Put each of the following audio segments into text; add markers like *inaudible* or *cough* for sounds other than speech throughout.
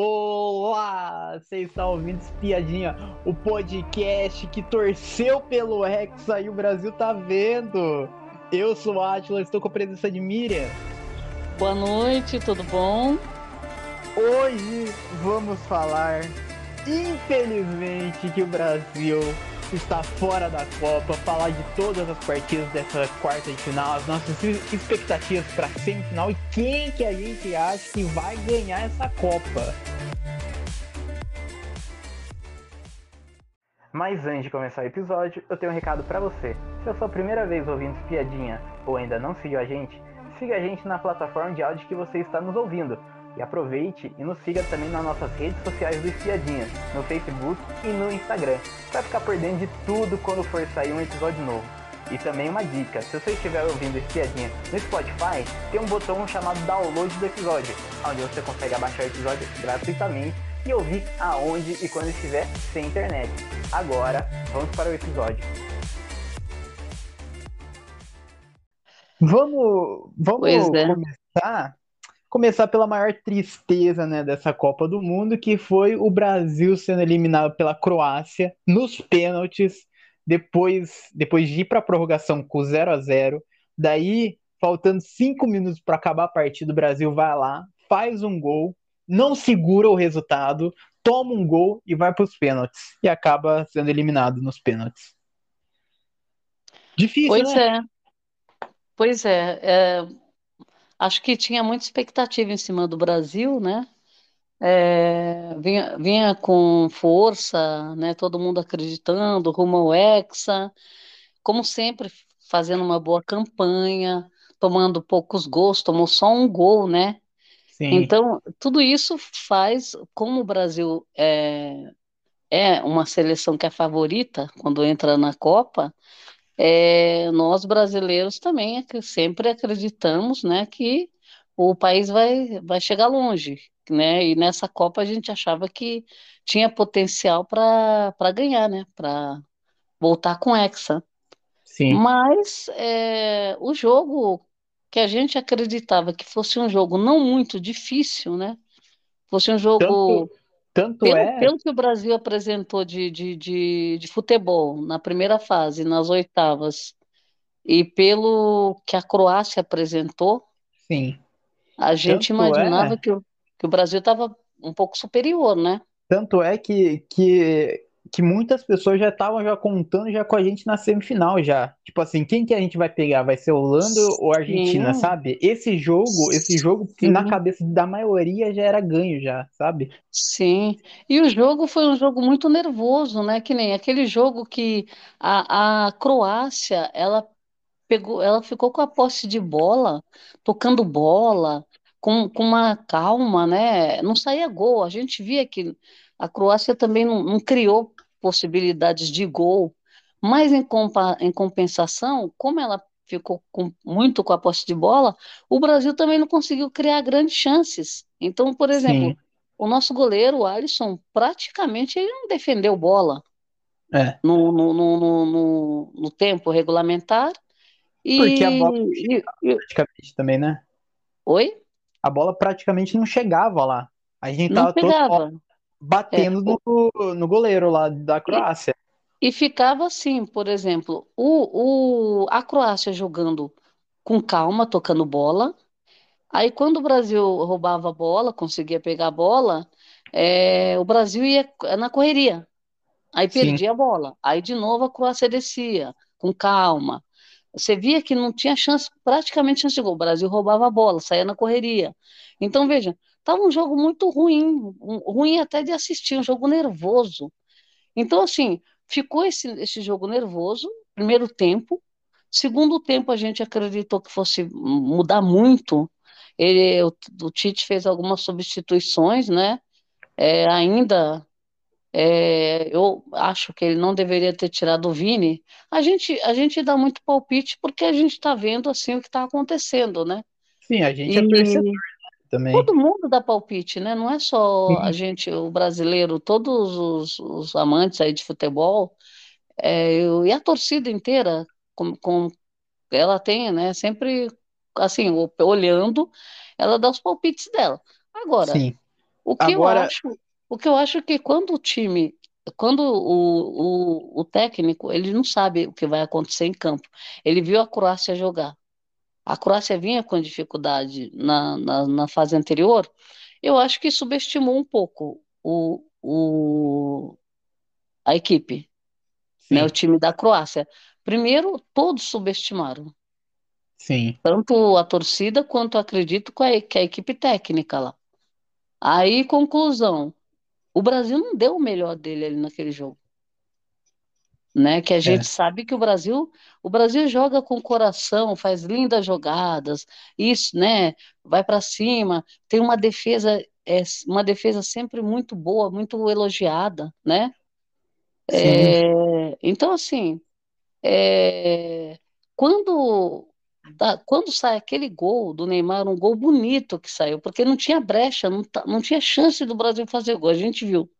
Olá! Você está ouvindo Espiadinha, o podcast que torceu pelo Hexa e o Brasil tá vendo. Eu sou o Atila, estou com a presença de Miriam. Boa noite, tudo bom? Hoje vamos falar, infelizmente, que o Brasil está fora da Copa, falar de todas as partidas dessa quarta de final, as nossas expectativas para semifinal e quem que a gente acha que vai ganhar essa Copa. Mas antes de começar o episódio, eu tenho um recado para você. Se é a sua primeira vez ouvindo Espiadinha ou ainda não seguiu a gente, siga a gente na plataforma de áudio que você está nos ouvindo e aproveite e nos siga também nas nossas redes sociais do Espiadinha, no Facebook e no Instagram, para ficar por dentro de tudo quando for sair um episódio novo. E também uma dica, se você estiver ouvindo Espiadinha no Spotify, tem um botão chamado download do episódio, onde você consegue abaixar o episódio gratuitamente e ouvir aonde e quando estiver sem internet. Agora, vamos para o episódio. Vamos, vamos é. começar começar pela maior tristeza né, dessa Copa do Mundo, que foi o Brasil sendo eliminado pela Croácia nos pênaltis, depois, depois de ir para a prorrogação com 0 a 0 Daí, faltando cinco minutos para acabar a partida, o Brasil vai lá, faz um gol, não segura o resultado, toma um gol e vai para os pênaltis. E acaba sendo eliminado nos pênaltis. Difícil, pois né? é. Pois é. é acho que tinha muita expectativa em cima do Brasil, né? É, vinha, vinha com força, né? Todo mundo acreditando, rumo ao Hexa, como sempre, fazendo uma boa campanha, tomando poucos gols, tomou só um gol, né? Sim. Então, tudo isso faz, como o Brasil é, é uma seleção que é favorita quando entra na Copa, é, nós brasileiros também sempre acreditamos, né, que o país vai, vai chegar longe, né, e nessa Copa a gente achava que tinha potencial para ganhar, né, para voltar com Hexa. Sim. Mas é, o jogo que a gente acreditava que fosse um jogo não muito difícil, né, fosse um jogo... Tanto tanto pelo, é. Pelo que o Brasil apresentou de, de, de, de futebol na primeira fase, nas oitavas, e pelo que a Croácia apresentou, sim. a gente Tanto imaginava é... que, o, que o Brasil estava um pouco superior, né? Tanto é que, que que muitas pessoas já estavam já contando já com a gente na semifinal já. Tipo assim, quem que a gente vai pegar? Vai ser Holanda Sim. ou Argentina, sabe? Esse jogo, esse jogo que na cabeça da maioria já era ganho já, sabe? Sim. E o jogo foi um jogo muito nervoso, né? Que nem aquele jogo que a, a Croácia, ela pegou, ela ficou com a posse de bola, tocando bola, com, com uma calma, né? Não saía gol. A gente via que a Croácia também não, não criou possibilidades de gol, mas em, em compensação, como ela ficou com, muito com a posse de bola, o Brasil também não conseguiu criar grandes chances. Então, por exemplo, Sim. o nosso goleiro, o Alisson, praticamente ele não defendeu bola é. no, no, no, no, no tempo regulamentar. E, Porque a bola e, praticamente também, né? Oi? A bola praticamente não chegava lá. A gente não tava pegava. todo batendo é, no, no goleiro lá da Croácia. E, e ficava assim, por exemplo, o, o, a Croácia jogando com calma, tocando bola. Aí quando o Brasil roubava a bola, conseguia pegar a bola, é, o Brasil ia na correria. Aí perdia Sim. a bola. Aí de novo a Croácia descia, com calma. Você via que não tinha chance, praticamente chance de gol. O Brasil roubava a bola, saía na correria. Então, veja, Estava um jogo muito ruim, ruim até de assistir, um jogo nervoso. Então, assim, ficou esse, esse jogo nervoso, primeiro tempo. Segundo tempo, a gente acreditou que fosse mudar muito. Ele, o, o Tite fez algumas substituições, né? É, ainda é, eu acho que ele não deveria ter tirado o Vini. A gente, a gente dá muito palpite porque a gente está vendo assim o que está acontecendo, né? Sim, a gente é e, é torcedor também. Todo mundo dá palpite, né? Não é só a gente, o brasileiro, todos os, os amantes aí de futebol, é, eu, e a torcida inteira, com, com, ela tem, né? Sempre, assim, olhando, ela dá os palpites dela. Agora, Sim. O que Agora... eu acho, o que eu acho que quando o time, quando o, o, o técnico, ele não sabe o que vai acontecer em campo. Ele viu a Croácia jogar. A Croácia vinha com dificuldade na, na, na fase anterior. Eu acho que subestimou um pouco o, o, a equipe, né, o time da Croácia. Primeiro, todos subestimaram. Sim. Tanto a torcida quanto acredito que a, que a equipe técnica lá. Aí, conclusão. O Brasil não deu o melhor dele ali naquele jogo. Né? Que a gente é. sabe que o Brasil, o Brasil joga com coração, faz lindas jogadas, isso, né? Vai para cima, tem uma defesa, é, uma defesa sempre muito boa, muito elogiada, né? É, então, assim, é, quando da, quando sai aquele gol do Neymar, um gol bonito que saiu, porque não tinha brecha, não, não tinha chance do Brasil fazer gol, a gente viu,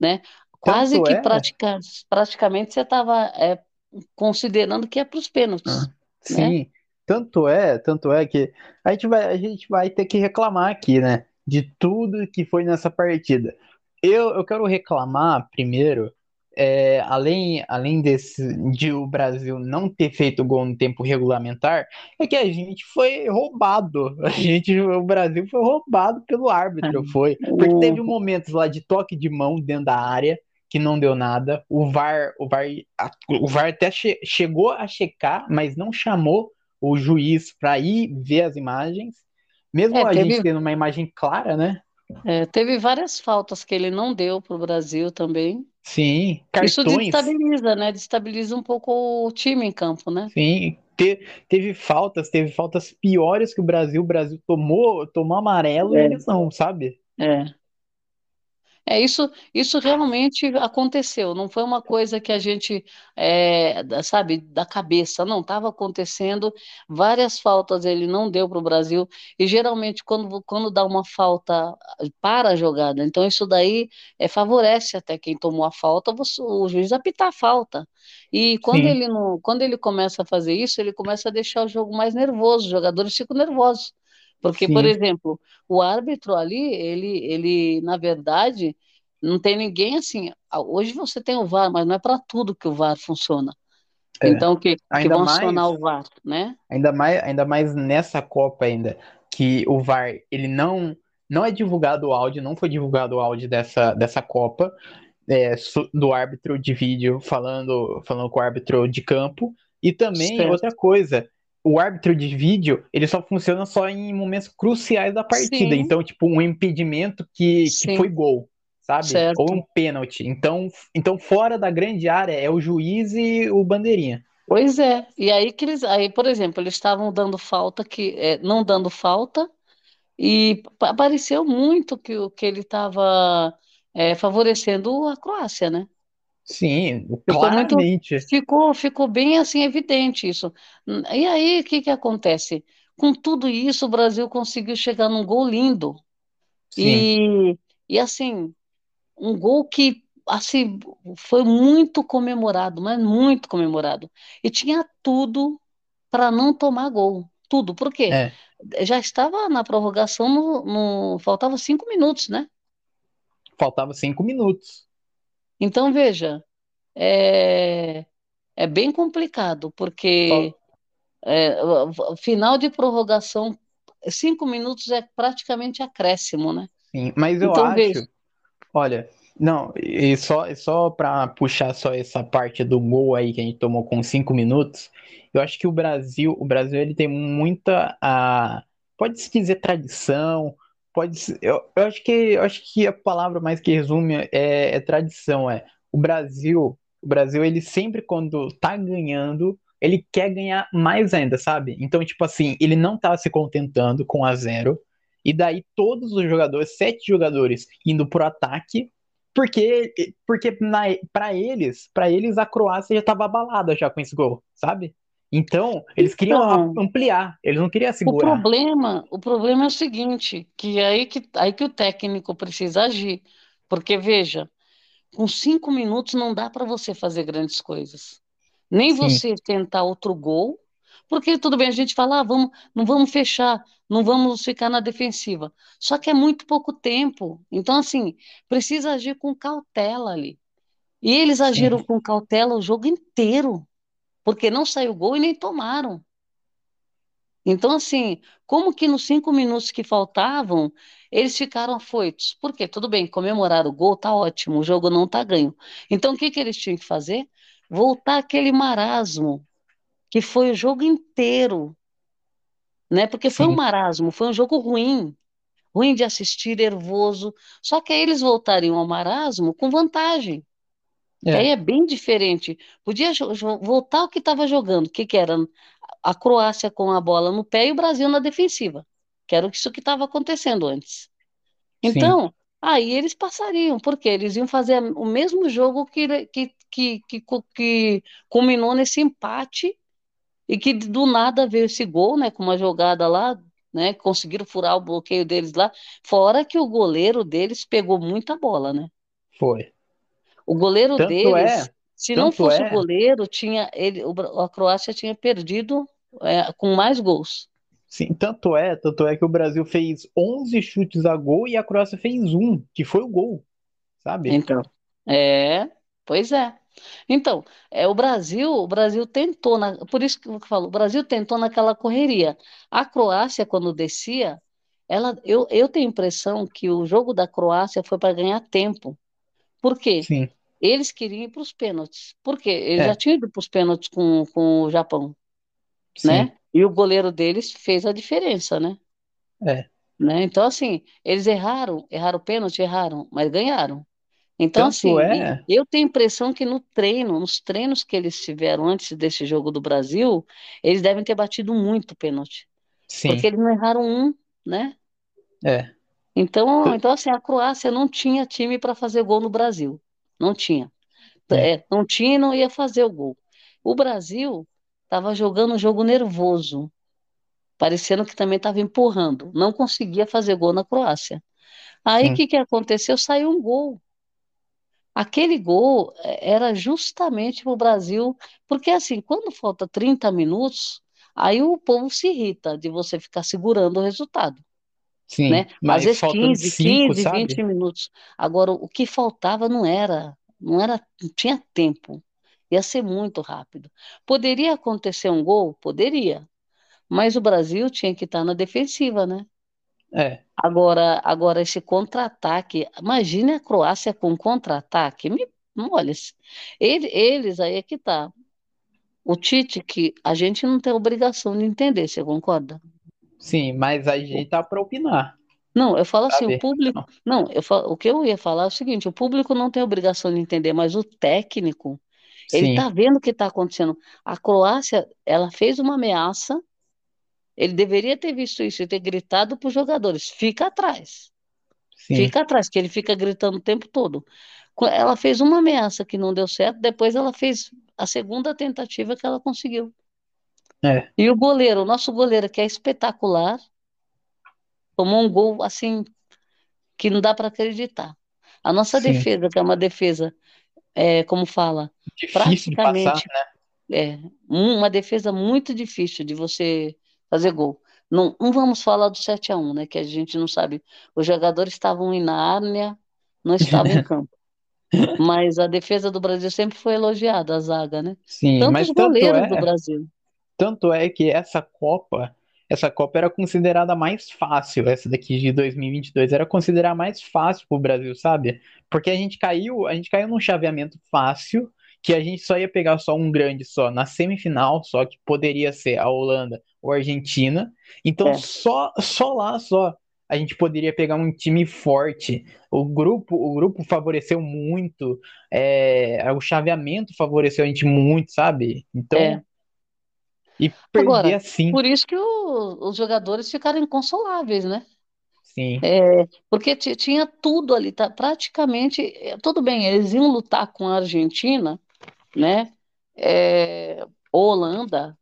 né? Quase Tanto que é... pratica, praticamente você estava é, considerando que é para os pênaltis. Ah, né? sim, tanto é, tanto é que a gente, vai, a gente vai ter que reclamar aqui, né? De tudo que foi nessa partida. Eu, eu quero reclamar primeiro é, além, além desse, de o Brasil não ter feito gol no tempo regulamentar, é que a gente foi roubado. *laughs* A gente, o Brasil foi roubado pelo árbitro, foi. Porque teve momentos lá de toque de mão dentro da área que não deu nada. O VAR, o VAR, o VAR até che chegou a checar, mas não chamou o juiz para ir ver as imagens. Mesmo é, a teve... gente tendo uma imagem clara, né? É, teve várias faltas que ele não deu para o Brasil também. Sim, cartões. Isso destabiliza, né? Destabiliza um pouco o time em campo, né? Sim, Te, teve faltas, teve faltas piores que o Brasil. O Brasil tomou, tomou amarelo é. e eles não, sabe? É. É, isso, isso realmente aconteceu, não foi uma coisa que a gente, é, sabe, da cabeça, não, estava acontecendo, várias faltas ele não deu para o Brasil, e geralmente quando, quando dá uma falta para a jogada, então isso daí é, favorece até quem tomou a falta, você, o juiz apitar a falta, e quando ele, não, quando ele começa a fazer isso, ele começa a deixar o jogo mais nervoso, os jogadores ficam nervosos, porque, Sim. por exemplo, o árbitro ali, ele, ele, na verdade, não tem ninguém assim. Hoje você tem o VAR, mas não é para tudo que o VAR funciona. É. Então, que, que vão acionar o VAR, né? Ainda mais, ainda mais nessa Copa ainda, que o VAR, ele não, não é divulgado o áudio, não foi divulgado o áudio dessa, dessa Copa, é, do árbitro de vídeo falando, falando com o árbitro de campo, e também certo. outra coisa, o árbitro de vídeo, ele só funciona só em momentos cruciais da partida. Sim. Então, tipo, um impedimento que, que foi gol, sabe? Certo. Ou um pênalti. Então, então, fora da grande área é o juiz e o bandeirinha. Pois é. E aí que eles, aí, por exemplo, eles estavam dando falta que é, não dando falta e apareceu muito que o que ele estava é, favorecendo a Croácia, né? Sim, claramente. Muito, ficou, ficou bem assim evidente isso. E aí, o que, que acontece? Com tudo isso, o Brasil conseguiu chegar num gol lindo. Sim. E, e assim, um gol que assim foi muito comemorado, mas muito comemorado. E tinha tudo para não tomar gol. Tudo. Por quê? É. Já estava na prorrogação, no, no, faltava cinco minutos, né? Faltava cinco minutos. Então, veja, é, é bem complicado, porque é, final de prorrogação, cinco minutos é praticamente acréscimo, né? Sim, mas eu então, acho, veja, olha, não, e só, só para puxar só essa parte do gol aí que a gente tomou com cinco minutos, eu acho que o Brasil, o Brasil ele tem muita, a, pode-se dizer tradição, pode eu, eu, acho que eu acho que a palavra mais que resume é, é, tradição, é o Brasil, o Brasil ele sempre quando tá ganhando, ele quer ganhar mais ainda, sabe? Então, tipo assim, ele não tá se contentando com a zero, e daí todos os jogadores, sete jogadores indo pro ataque, porque porque para eles, para eles a Croácia já tava abalada já com esse gol, sabe? Então, eles queriam então, ampliar, eles não queriam segurar. O problema, o problema é o seguinte, que é aí que, aí que o técnico precisa agir. Porque, veja, com cinco minutos não dá para você fazer grandes coisas. Nem Sim. você tentar outro gol, Porque tudo bem, a gente fala, ah, vamos, não vamos fechar, não vamos ficar na defensiva. Só que é muito pouco tempo. Então, assim, precisa agir com cautela ali. E eles agiram Sim. com cautela o jogo inteiro, porque não saiu gol e nem tomaram. Então, assim, como que nos cinco minutos que faltavam, eles ficaram afoitos? Por quê? Tudo bem, comemorar o gol tá ótimo, o jogo não tá ganho. Então, o que que eles tinham que fazer? Voltar aquele marasmo, que foi o jogo inteiro, né? Porque foi um Sim. marasmo, foi um jogo ruim, ruim de assistir, nervoso. Só que aí eles voltariam ao marasmo com vantagem. Que aí É. é bem diferente. Podia voltar o que estava jogando. O que que era? A Croácia com a bola no pé e o Brasil na defensiva. Que era isso que estava acontecendo antes. Sim. Então, aí eles passariam, porque eles iam fazer o mesmo jogo que, que, que, que, que culminou nesse empate e que do nada veio esse gol, né? Com uma jogada lá, né? Conseguiram furar o bloqueio deles lá. Fora que o goleiro deles pegou muita bola, né? Foi. O goleiro Tanto deles, é, se não tanto fosse o é, goleiro, tinha ele, o a Croácia tinha perdido é, com mais gols. sim, tanto é, tanto é que o Brasil fez 11 chutes a gol e a Croácia fez um, que foi o gol, sabe? Então, é, pois é. Então, é o Brasil, o Brasil tentou na, por isso que eu falo, o Brasil tentou naquela correria. A Croácia quando descia, ela, eu, eu tenho a impressão que o jogo da Croácia foi para ganhar tempo. Por quê? Sim, Eles queriam ir para os pênaltis. Por quê? Eles já é, tinham ido para os pênaltis com, com o Japão. sim, né? E o goleiro deles fez a diferença, né? é. Né? Então, assim, eles erraram, erraram o pênalti, erraram, mas ganharam. Então, Tanto assim, é, eu tenho a impressão que no treino, nos treinos que eles tiveram antes desse jogo do Brasil, eles devem ter batido muito pênalti, porque sim, eles não erraram um, né? é, Então, então assim, a Croácia não tinha time para fazer gol no Brasil, não tinha. é, É, não tinha e não ia fazer o gol. O Brasil estava jogando um jogo nervoso. parecendo que também estava empurrando. Não conseguia fazer gol na Croácia. Aí o sim, que que aconteceu? Saiu um gol. Aquele gol eh, era justamente para o Brasil, porque assim, quando falta 30 minutos, aí o povo se irrita de você ficar segurando o resultado, né? sim, Às mas vezes faltando 15, cinco, 15, 20 sabe? minutos. Agora, o que faltava não era, não era, não tinha tempo. Ia ser muito rápido. Poderia acontecer um gol? Poderia. Mas o Brasil tinha que estar na defensiva, né? É, Agora, agora esse contra-ataque, imagine a Croácia com contra-ataque. Me, olha, ele- eles aí é que tá. O Tite, que a gente não tem obrigação de entender, você concorda? Sim, mas a gente tá pra opinar, Não, eu falo assim, o público. Não, eu falo, o que eu ia falar é o seguinte: o público não tem obrigação de entender, mas o técnico, ele tá Sim, vendo o que está acontecendo. A Croácia, ela fez uma ameaça, ele deveria ter visto isso e ter gritado para os jogadores: fica atrás. sim, Fica atrás, que ele fica gritando o tempo todo. Ela fez uma ameaça que não deu certo, depois ela fez a segunda tentativa que ela conseguiu. É, E o goleiro, o nosso goleiro, que é espetacular, tomou um gol assim que não dá para acreditar. A nossa sim. defesa, que é uma defesa, é, como fala, Difícil de passar, praticamente é uma defesa muito difícil de você fazer gol. Não, não vamos falar do 7 a 1, né? Que a gente não sabe. Os jogadores estavam em Nárnia, não estavam em *laughs* campo. Mas a defesa do Brasil sempre foi elogiada, a zaga, né? sim, Tanto os mas tanto goleiros do é, Brasil. Tanto é que essa Copa, essa Copa era considerada mais fácil, essa daqui de 2022 era considerada mais fácil pro Brasil, sabe? Porque a gente caiu, a gente caiu num chaveamento fácil, que a gente só ia pegar só um grande só na semifinal, só que poderia ser a Holanda ou a Argentina. Então É, só só lá só a gente poderia pegar um time forte. O grupo, o grupo favoreceu muito, é, o chaveamento favoreceu a gente muito, sabe? é. E perder Agora, assim, por isso que o- os jogadores ficaram inconsoláveis, né? sim, É, porque ti- tinha tudo ali, tá? Praticamente, é, tudo bem, eles iam lutar com a Argentina, né? É, Holanda,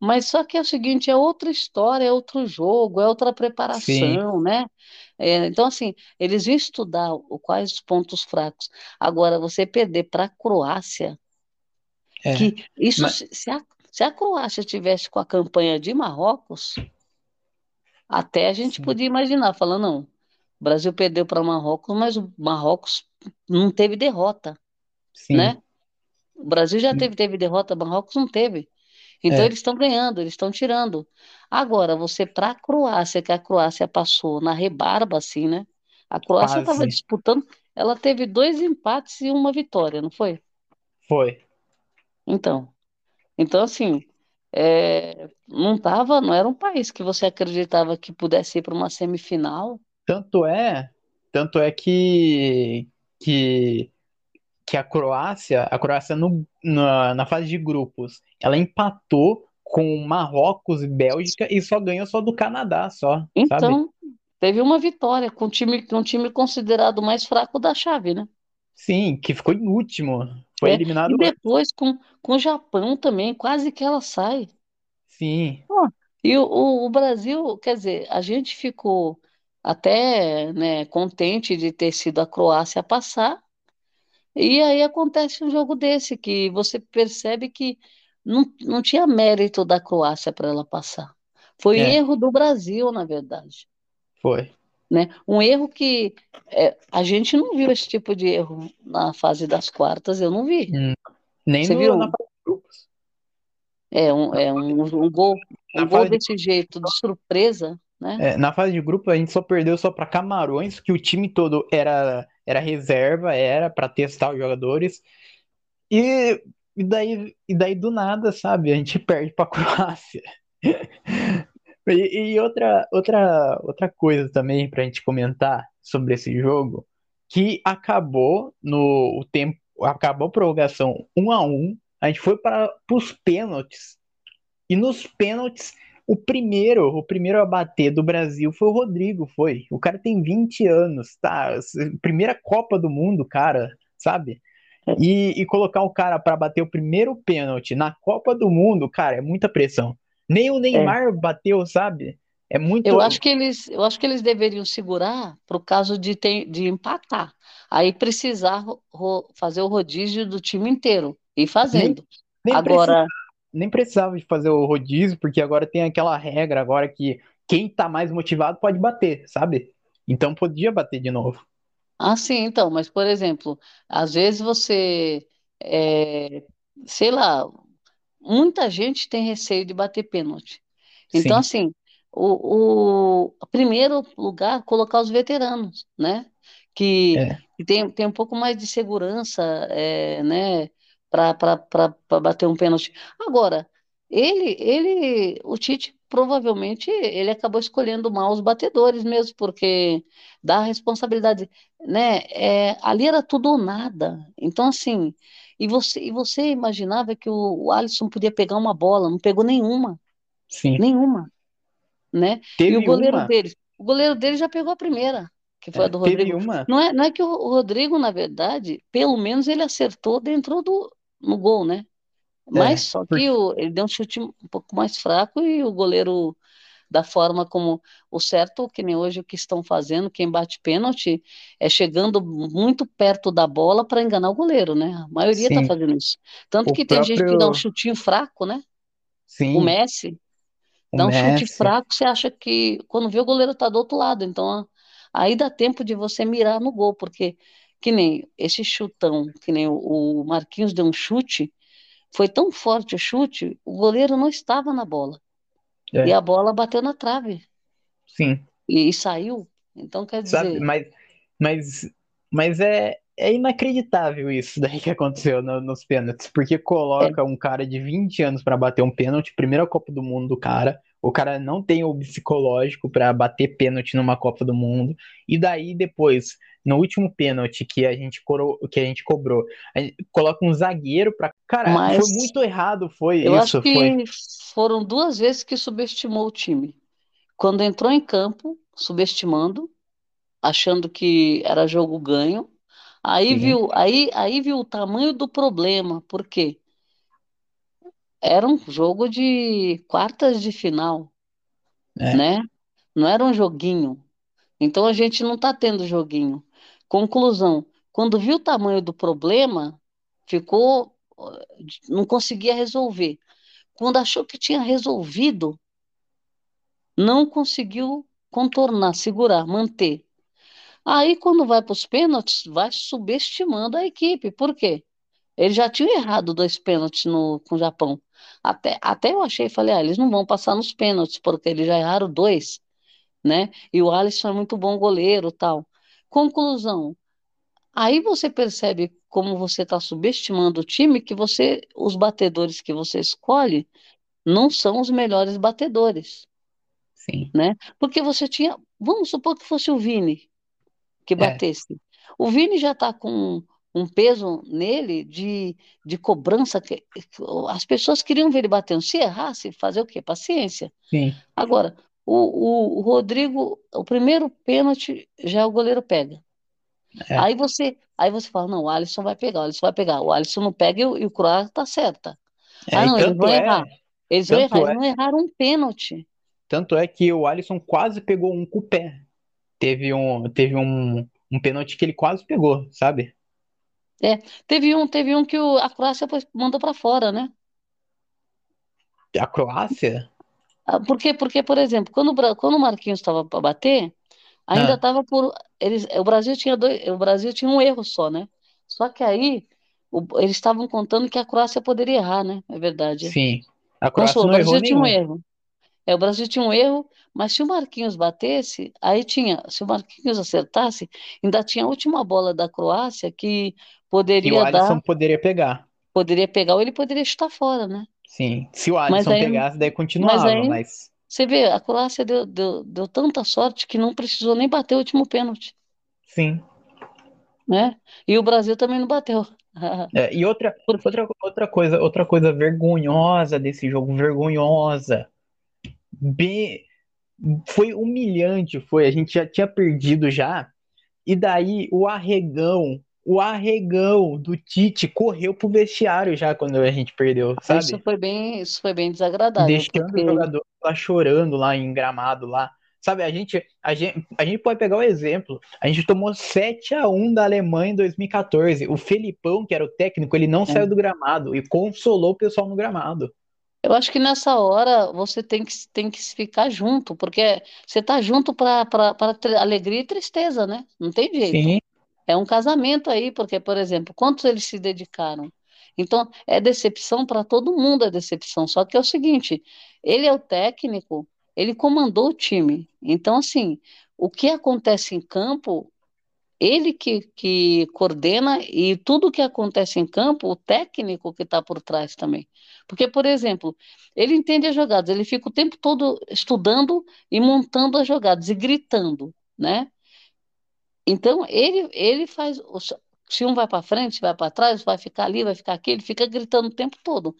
Mas só que é o seguinte, é outra história, é outro jogo, é outra sim, preparação, né? É, então, assim, eles iam estudar quais os pontos fracos. Agora, você perder para a Croácia, é. que isso Mas, se, se, a- Se a Croácia tivesse com a campanha de Marrocos, até a gente Sim. podia imaginar, falando, não, o Brasil perdeu para Marrocos, mas o Marrocos não teve derrota, Sim. né? O Brasil já teve, teve derrota, Marrocos não teve. Então É. eles estão ganhando, eles estão tirando. Agora, você para a Croácia, que a Croácia passou na rebarba, assim, né? A Croácia estava disputando, ela teve dois empates e uma vitória, não foi? Foi. Então, então assim, é, não tava, não era um país que você acreditava que pudesse ir para uma semifinal. Tanto é, tanto é que, que, que a Croácia, a Croácia no, na, na fase de grupos, ela empatou com Marrocos e Bélgica e só ganhou só do Canadá, só, sabe? Então, teve uma vitória com um time, com um time considerado mais fraco da chave, né? Sim, que ficou em último. Foi É, eliminado. e depois com, com o Japão também, quase que ela sai. Sim, E o, o, o Brasil, quer dizer, a gente ficou até, né, contente de ter sido a Croácia passar, e aí acontece um jogo desse, que você percebe que não, não tinha mérito da Croácia para ela passar. Foi É. erro do Brasil, na verdade. foi. Né? Um erro que é, a gente não viu esse tipo de erro na fase das quartas, eu não vi. Nem Você no- viu? na fase de grupos. É um, é um, um gol, um gol fase de- desse jeito, de surpresa, né? É, na fase de grupo a gente só perdeu só para Camarões, que o time todo era, era reserva, era para testar os jogadores. E, e daí, e daí do nada, sabe, a gente *laughs* perde para Croácia. E, e outra, outra, outra coisa também pra gente comentar sobre esse jogo, que acabou no o tempo, acabou a prorrogação 1 a 1, a gente foi para os pênaltis. E nos pênaltis, o primeiro, o primeiro a bater do Brasil foi o Rodrigo, foi. O cara tem 20 anos, tá? Primeira Copa do Mundo, cara, sabe? E, e colocar o cara para bater o primeiro pênalti na Copa do Mundo, cara, é muita pressão. Nem o Neymar bateu, sabe? É muito. Eu acho que eles, eu acho que eles deveriam segurar para o caso de, ter, de empatar. Aí precisar ro- fazer o rodízio do time inteiro e fazendo. nem Agora, precisa- nem precisava de fazer o rodízio, porque agora tem aquela regra agora que quem tá mais motivado pode bater, sabe? Então podia bater de novo. Ah, sim, então, mas por exemplo, às vezes você, é, sei lá, muita gente tem receio de bater pênalti. Então, Sim. assim, o, o primeiro lugar, colocar os veteranos, né? Que, É. que tem, tem um pouco mais de segurança, é, né? Para bater um pênalti. Agora, ele, ele, o Tite provavelmente ele acabou escolhendo mal os batedores mesmo, porque dá responsabilidade, né? É, ali era tudo ou nada. Então, assim, e você, e você imaginava que o, o Alisson podia pegar uma bola, não pegou nenhuma, Sim. nenhuma, né? Teve E o goleiro uma, dele, o goleiro dele já pegou a primeira, que foi a é, do teve Rodrigo. uma, Não é, não é que o Rodrigo, na verdade, pelo menos ele acertou dentro do no gol, né? Mas só que porque- o, ele deu um chute um pouco mais fraco e o goleiro, da forma como o certo, que nem hoje o que estão fazendo, quem bate pênalti, é chegando muito perto da bola para enganar o goleiro, né? A maioria está fazendo isso. Tanto O que tem gente que dá um próprio- chutinho fraco, né? sim, O Messi o dá um chute Messi, fraco, você acha que quando vê o goleiro tá do outro lado. Então, aí dá tempo de você mirar no gol, porque que nem esse chutão, que nem o Marquinhos deu um chute, foi tão forte o chute, o goleiro não estava na bola. É. E a bola bateu na trave sim, e, e saiu. Então, quer sabe? dizer, Mas, mas, mas é, é inacreditável isso daí que aconteceu no- nos pênaltis, porque coloca um cara de 20 anos pra bater um pênalti, primeira Copa do Mundo do cara, o cara não tem o psicológico pra bater pênalti numa Copa do Mundo, e daí depois, no último pênalti que a gente, coro, que a gente cobrou, a gente coloca um zagueiro pra. Cara, Mas foi muito errado, foi eu isso, acho que foi. foram duas vezes que subestimou o time. Quando entrou em campo, subestimando, achando que era jogo ganho. Aí Sim. viu, aí, aí viu o tamanho do problema, porque era um jogo de quartas de final, É. né? Não era um joguinho. Então a gente não está tendo joguinho. Conclusão, quando viu o tamanho do problema, ficou, não conseguia resolver. quando achou que tinha resolvido, não conseguiu contornar, segurar, manter. Aí, quando vai para os pênaltis, vai subestimando a equipe. Por quê? Ele já tinha errado dois pênaltis no, com o Japão. Até, até eu achei, falei, ah, eles não vão passar nos pênaltis, porque eles já erraram dois, né? E o Alisson é muito bom goleiro tal. Conclusão. Aí você percebe como você está subestimando o time, que você, os batedores que você escolhe, não são os melhores batedores. Sim. Né? Porque você tinha, vamos supor que fosse o Vini que É, batesse. O Vini já está com um peso nele de, de cobrança. Que, as pessoas queriam ver ele batendo. Se errasse, fazer o quê? Paciência. sim. Agora, o, o, o Rodrigo, o primeiro pênalti já o goleiro pega. É, Aí você, aí você fala, não, o Alisson vai pegar, o Alisson vai pegar. O Alisson não pega e o, e o Croácia tá certa. é, Ah, não, eles vão é, errar. Eles vão errar, eles é, não erraram um pênalti. tanto é que o Alisson quase pegou um com o pé. Teve um, teve um, um pênalti que ele quase pegou, sabe? É, teve um, teve um que o, a Croácia mandou para fora, né? A Croácia? Ah, Por quê? Porque, por exemplo, quando, o Bra- quando o Marquinhos estava para bater, ainda Ah, estava por. Eles, o Brasil tinha dois, o Brasil tinha um erro só, né? Só que aí o- eles estavam contando que a Croácia poderia errar, né? É verdade. sim. A Vamos Croácia supor, o não errou Brasil tinha um nenhum. erro. É, o Brasil tinha um erro, mas se o Marquinhos batesse, aí tinha. Se o Marquinhos acertasse, ainda tinha a última bola da Croácia que Que o poderia dar, Alisson poderia pegar. poderia pegar ou ele poderia chutar fora, né? Sim. Se o Mas Alisson aí, pegasse, daí mas continuava, aí mas Você vê, a Croácia deu, deu, deu tanta sorte que não precisou nem bater o último pênalti, sim. né? E o Brasil também não bateu. *laughs* É, e outra, outra, outra coisa, outra coisa vergonhosa desse jogo, vergonhosa. Bem, foi humilhante, foi. A gente já tinha perdido já. E daí o arregão, o arregão do Tite correu pro vestiário já quando a gente perdeu, Isso sabe? foi bem, isso foi bem desagradável, Deixando porque o jogador lá chorando lá em gramado lá. Sabe, a gente, a gente, a gente pode pegar o exemplo. A gente tomou 7 a 1 da Alemanha em 2014. O Felipão, que era o técnico, ele não é, saiu do gramado e consolou o pessoal no gramado. eu acho que nessa hora você tem que, tem que ficar junto, porque você tá junto para para alegria e tristeza, né? Não tem jeito. Sim, É um casamento aí, porque, por exemplo, quantos eles se dedicaram? Então, é decepção para todo mundo, é decepção. Só que é o seguinte, ele é o técnico, ele comandou o time. Então, assim, o que acontece em campo, ele que, que coordena e tudo que acontece em campo, o técnico que está por trás também. Porque, por exemplo, ele entende as jogadas, ele fica o tempo todo estudando e montando as jogadas e gritando, né? Então, ele, ele faz. Se um vai para frente, se vai para trás, vai ficar ali, vai ficar aqui, ele fica gritando o tempo todo.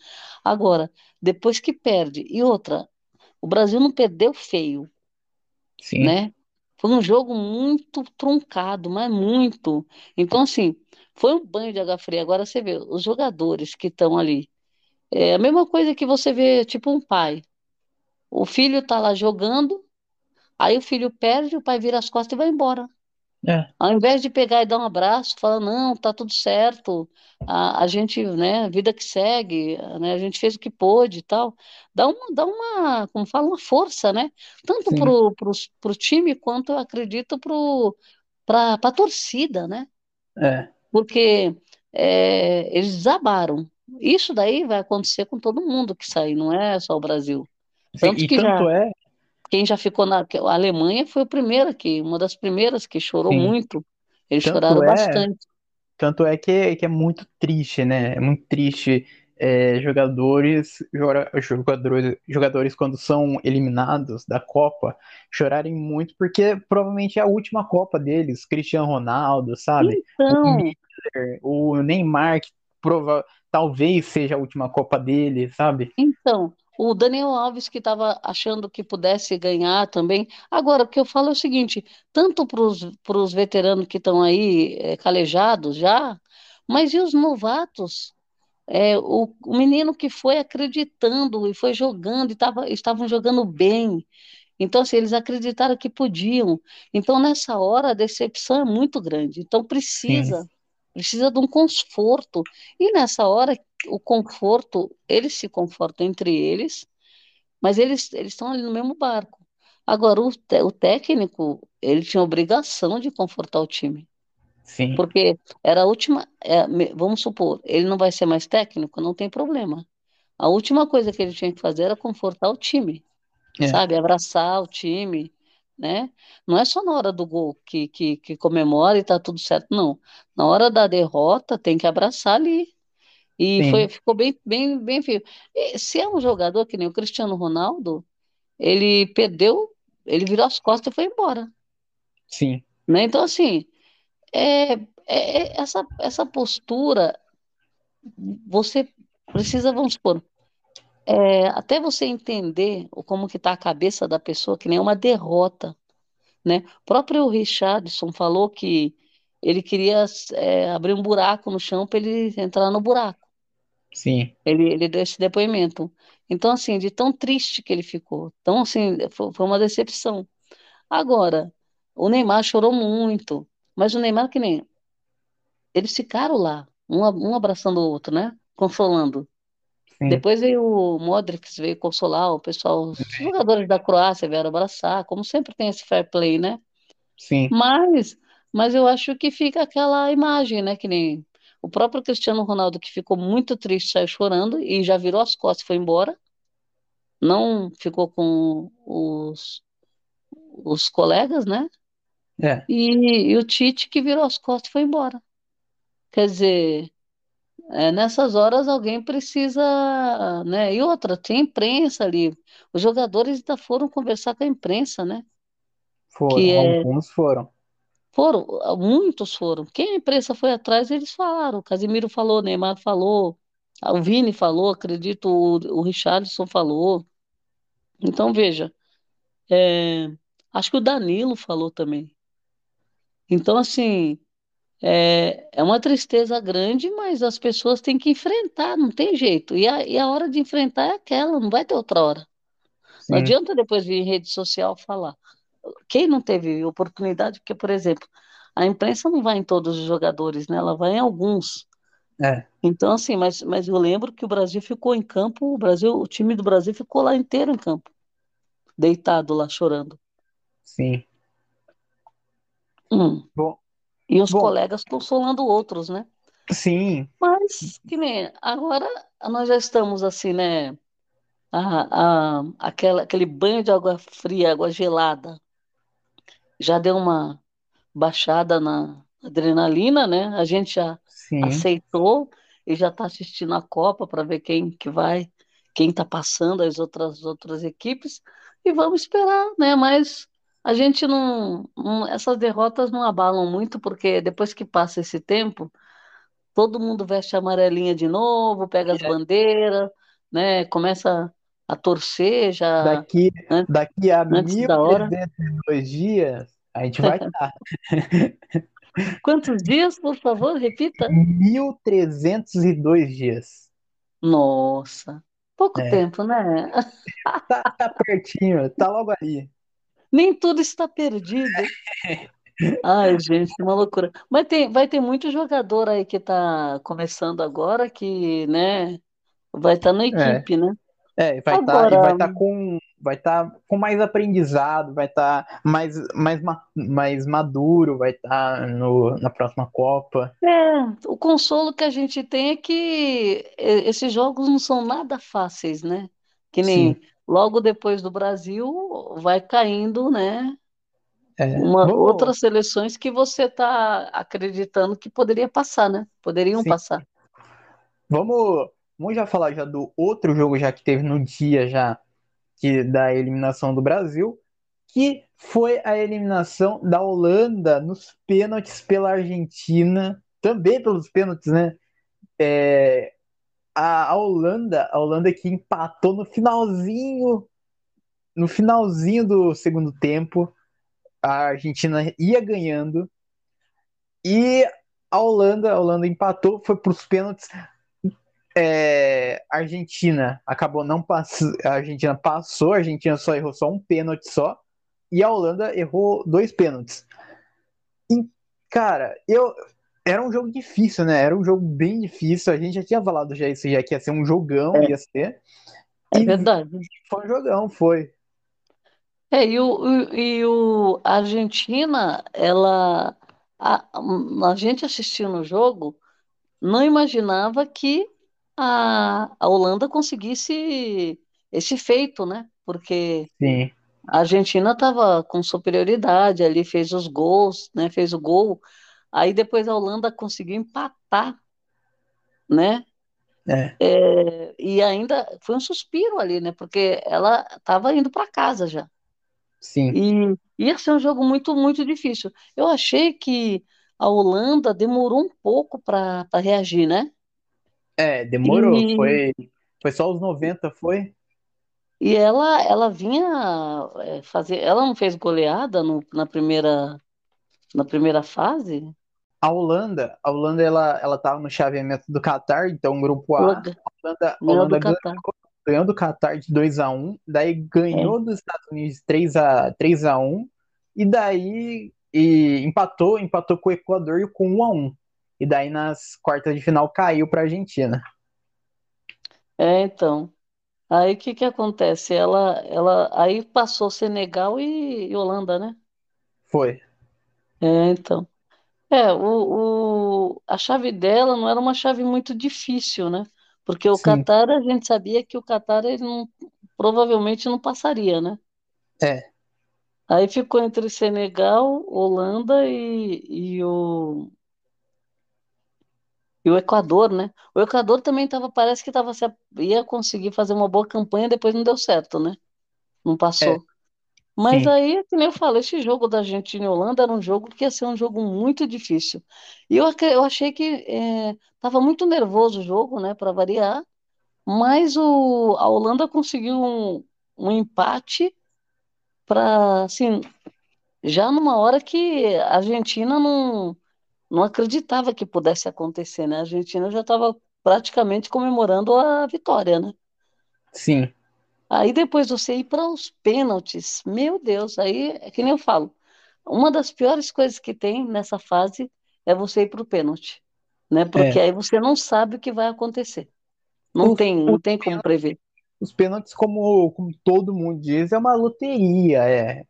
Agora, depois que perde, e outra, o Brasil não perdeu feio, sim, né? Foi um jogo muito truncado, mas muito. Então, assim, foi um banho de água fria. Agora você vê, os jogadores que estão ali. É a mesma coisa que você vê, tipo, um pai. O filho tá lá jogando, aí o filho perde, o pai vira as costas e vai embora. É, Ao invés de pegar e dar um abraço, falar, não, tá tudo certo, a, a gente, né, vida que segue, né, a gente fez o que pôde e tal, dá uma, dá uma, como fala, uma força, né, tanto sim, pro, pro, pro time quanto, eu acredito, pro, pra, pra torcida, né, é, porque é, eles desabaram. Isso daí vai acontecer com todo mundo que sair, não é só o Brasil. sim. Tanto E que já, tanto é, quem já ficou na, a Alemanha foi a primeira que, uma das primeiras que chorou sim, muito. Eles tanto choraram é, bastante. tanto é que, que é muito triste, né? É muito triste é, jogadores, jogadores, jogadores quando são eliminados da Copa chorarem muito porque provavelmente é a última Copa deles, Cristiano Ronaldo, sabe? O Então, Miller, o Neymar, que prova, talvez seja a última Copa dele, sabe? então, o Daniel Alves que estava achando que pudesse ganhar também. Agora, o que eu falo é o seguinte: tanto para os veteranos que estão aí eh, calejados já, mas e os novatos? É, o, o menino que foi acreditando e foi jogando e tava, estavam jogando bem. Então, assim, eles acreditaram que podiam. Então, nessa hora, a decepção é muito grande. Então, Sim, precisa. de um conforto. E nessa hora, o conforto, eles se confortam entre eles, mas eles eles estão ali no mesmo barco. Agora, o, o técnico, ele tinha obrigação de confortar o time. Sim. Porque era a última. É, vamos supor, ele não vai ser mais técnico, não tem problema. A última coisa que ele tinha que fazer era confortar o time, é. sabe? Abraçar o time, né? Não é só na hora do gol que, que, que comemora e tá tudo certo, não. Na hora da derrota, tem que abraçar ali. E foi, ficou bem, bem, bem feio. E se é um jogador que nem o Cristiano Ronaldo, ele perdeu, ele virou as costas e foi embora. Sim. Né? Então, assim, é, é, é, essa, essa postura, você precisa, vamos supor, é, até você entender como que está a cabeça da pessoa, que nem uma derrota, né? O próprio Richardson falou que ele queria é, abrir um buraco no chão para ele entrar no buraco. Sim. Ele, ele deu esse depoimento. Então, assim, de tão triste que ele ficou. Então, assim, foi, foi uma decepção. Agora, o Neymar chorou muito. Mas o Neymar, que nem. Eles ficaram lá, um, um abraçando o outro, né? Consolando. Sim. Depois veio o Modric, veio consolar o pessoal, os jogadores da Croácia vieram abraçar, como sempre tem esse fair play, né? Sim. Mas, mas eu acho que fica aquela imagem, né? Que nem o próprio Cristiano Ronaldo, que ficou muito triste, saiu chorando e já virou as costas e foi embora. Não ficou com os, os colegas, né? É. E, e o Tite que virou as costas e foi embora. Quer dizer, é, nessas horas alguém precisa, né? E outra, tem imprensa ali. Os jogadores ainda foram conversar com a imprensa, né? Foram, que é... alguns foram. Foram, muitos foram. Quem a imprensa foi atrás, eles falaram. O Casimiro falou, Neymar falou, o Vini falou, acredito, o, o Richarlison falou. Então, veja, é, acho que o Danilo falou também. Então, assim, é, é uma tristeza grande, mas as pessoas têm que enfrentar, não tem jeito. E a, e a hora de enfrentar é aquela, não vai ter outra hora. Sim. Não adianta depois vir em rede social falar. Quem não teve oportunidade, porque, por exemplo, a imprensa não vai em todos os jogadores, né? Ela vai em alguns. É. Então, assim, mas, mas eu lembro que o Brasil ficou em campo, o Brasil, o time do Brasil ficou lá inteiro em campo, deitado lá chorando. Sim. Hum. Bom, e os bom, colegas consolando outros, né? sim, Mas, que nem, agora nós já estamos assim, né? A, a, aquela, aquele banho de água fria, água gelada, já deu uma baixada na adrenalina, né? A gente já sim, aceitou e já está assistindo a Copa para ver quem que vai, quem está passando as outras outras equipes e vamos esperar, né? Mas a gente não, não, essas derrotas não abalam muito, porque depois que passa esse tempo, todo mundo veste a amarelinha de novo, pega as é. bandeiras, né? Começa a torcer já. Daqui, antes, daqui a 1.302 dias, a gente vai estar. *laughs* Quantos dias, por favor, repita? 1.302 dias. Nossa, pouco é. tempo, né? Tá, tá pertinho, tá logo aí. Nem tudo está perdido. Ai, gente, uma loucura. Mas tem, vai ter muito jogador aí que está começando agora que, né, vai estar tá na é. equipe, é. né? É, vai estar tá, vai tá com vai estar tá com mais aprendizado, vai estar tá mais, mais, mais maduro, vai estar tá no, na próxima Copa. É, o consolo que a gente tem é que esses jogos não são nada fáceis, né? Que nem Sim logo depois do Brasil vai caindo, né? É, uma, outras seleções que você está acreditando que poderia passar, né? Poderiam Sim. passar. Vamos, vamos já falar já do outro jogo já que teve no dia já que da eliminação do Brasil, que foi a eliminação da Holanda nos pênaltis pela Argentina, também pelos pênaltis, né? É, a, Holanda, a Holanda que empatou no finalzinho, no finalzinho do segundo tempo, a Argentina ia ganhando e a Holanda, a Holanda empatou, foi para os pênaltis. É, a Argentina acabou não passando, a Argentina passou, a Argentina só errou só um pênalti só e a Holanda errou dois pênaltis. E, cara, eu era um jogo difícil, né? Era um jogo bem difícil. A gente já tinha falado já isso, já que ia ser um jogão, É, ia ser. é verdade. foi um jogão, foi. É, e o, o- e o a Argentina, ela a, a gente assistindo o jogo não imaginava que a, a Holanda conseguisse esse feito, né? Porque Sim, a Argentina estava com superioridade ali, fez os gols, né? Fez o gol. Aí depois a Holanda conseguiu empatar, né? é, É, e ainda foi um suspiro ali, né? Porque ela estava indo para casa já. sim. E ia ser um jogo muito, muito difícil. Eu achei que a Holanda demorou um pouco para reagir, né? É, demorou. E, Foi, foi só os 90, foi? e ela, ela vinha é, fazer. Ela não fez goleada no- na primeira, na primeira fase? A Holanda, a Holanda ela, ela tava no chaveamento do Catar, então grupo A, Holanda, a ganhou do Holanda ganhou, ganhou do Catar de 2 a 1, daí É. ganhou dos Estados Unidos 3 a 3 a 1 e daí e empatou, empatou com o Equador com 1 a 1. E daí nas quartas de final caiu para a Argentina. É, então. Aí o que que acontece? Ela, ela, aí passou Senegal e, e Holanda, né? Foi. É, então. É, o, o, a chave dela não era uma chave muito difícil, né? Porque o Sim, Catar, a gente sabia que o Catar ele não, provavelmente não passaria, né? é, Aí ficou entre Senegal, Holanda e, e, o, e o Equador, né? O Equador também tava, parece que tava, ia conseguir fazer uma boa campanha, depois não deu certo, né? Não é, passou. Mas sim, aí, que nem eu falei, esse jogo da Argentina e Holanda era um jogo que ia ser um jogo muito difícil. E eu, eu achei que estava muito nervoso o jogo, né, para variar, mas o, a Holanda conseguiu um, um empate para, assim, já numa hora que a Argentina não, não acreditava que pudesse acontecer, né? A Argentina já estava praticamente comemorando a vitória, né? sim, Aí depois você ir para os pênaltis, meu Deus, aí é que nem eu falo. Uma das piores coisas que tem nessa fase é você ir para o pênalti, né? Porque é. aí você não sabe o que vai acontecer. Não Os, tem, não tem como prever. os pênaltis, como, como todo mundo diz, é uma loteria, é.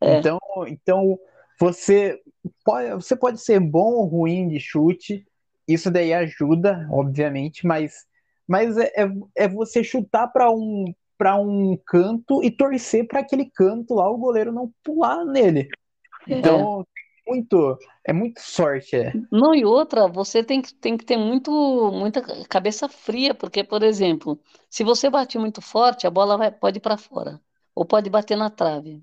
É, Então, então você pode, você pode ser bom ou ruim de chute, isso daí ajuda, obviamente, mas, mas é, é, é você chutar para um, para um canto e torcer para aquele canto lá o goleiro não pular nele. é. Então, muito, é muito sorte, é. Não, e outra, você tem que, tem que ter muito, muita cabeça fria, porque, por exemplo, se você bate muito forte, a bola vai, pode ir para fora, ou pode bater na trave,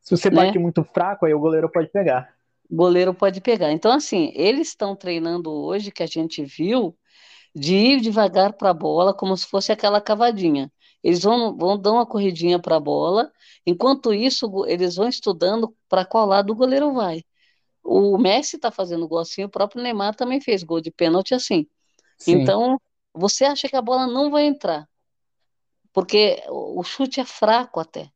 Se você né? bate muito fraco, aí o goleiro pode pegar. O goleiro pode pegar. Então, assim, eles estão treinando hoje, que a gente viu, de ir devagar para a bola, como se fosse aquela cavadinha. Eles vão, vão dar uma corridinha para a bola, enquanto isso, eles vão estudando para qual lado o goleiro vai. O Messi está fazendo gol assim, o próprio Neymar também fez gol de pênalti assim. Sim, Então, você acha que a bola não vai entrar, porque o chute é fraco até.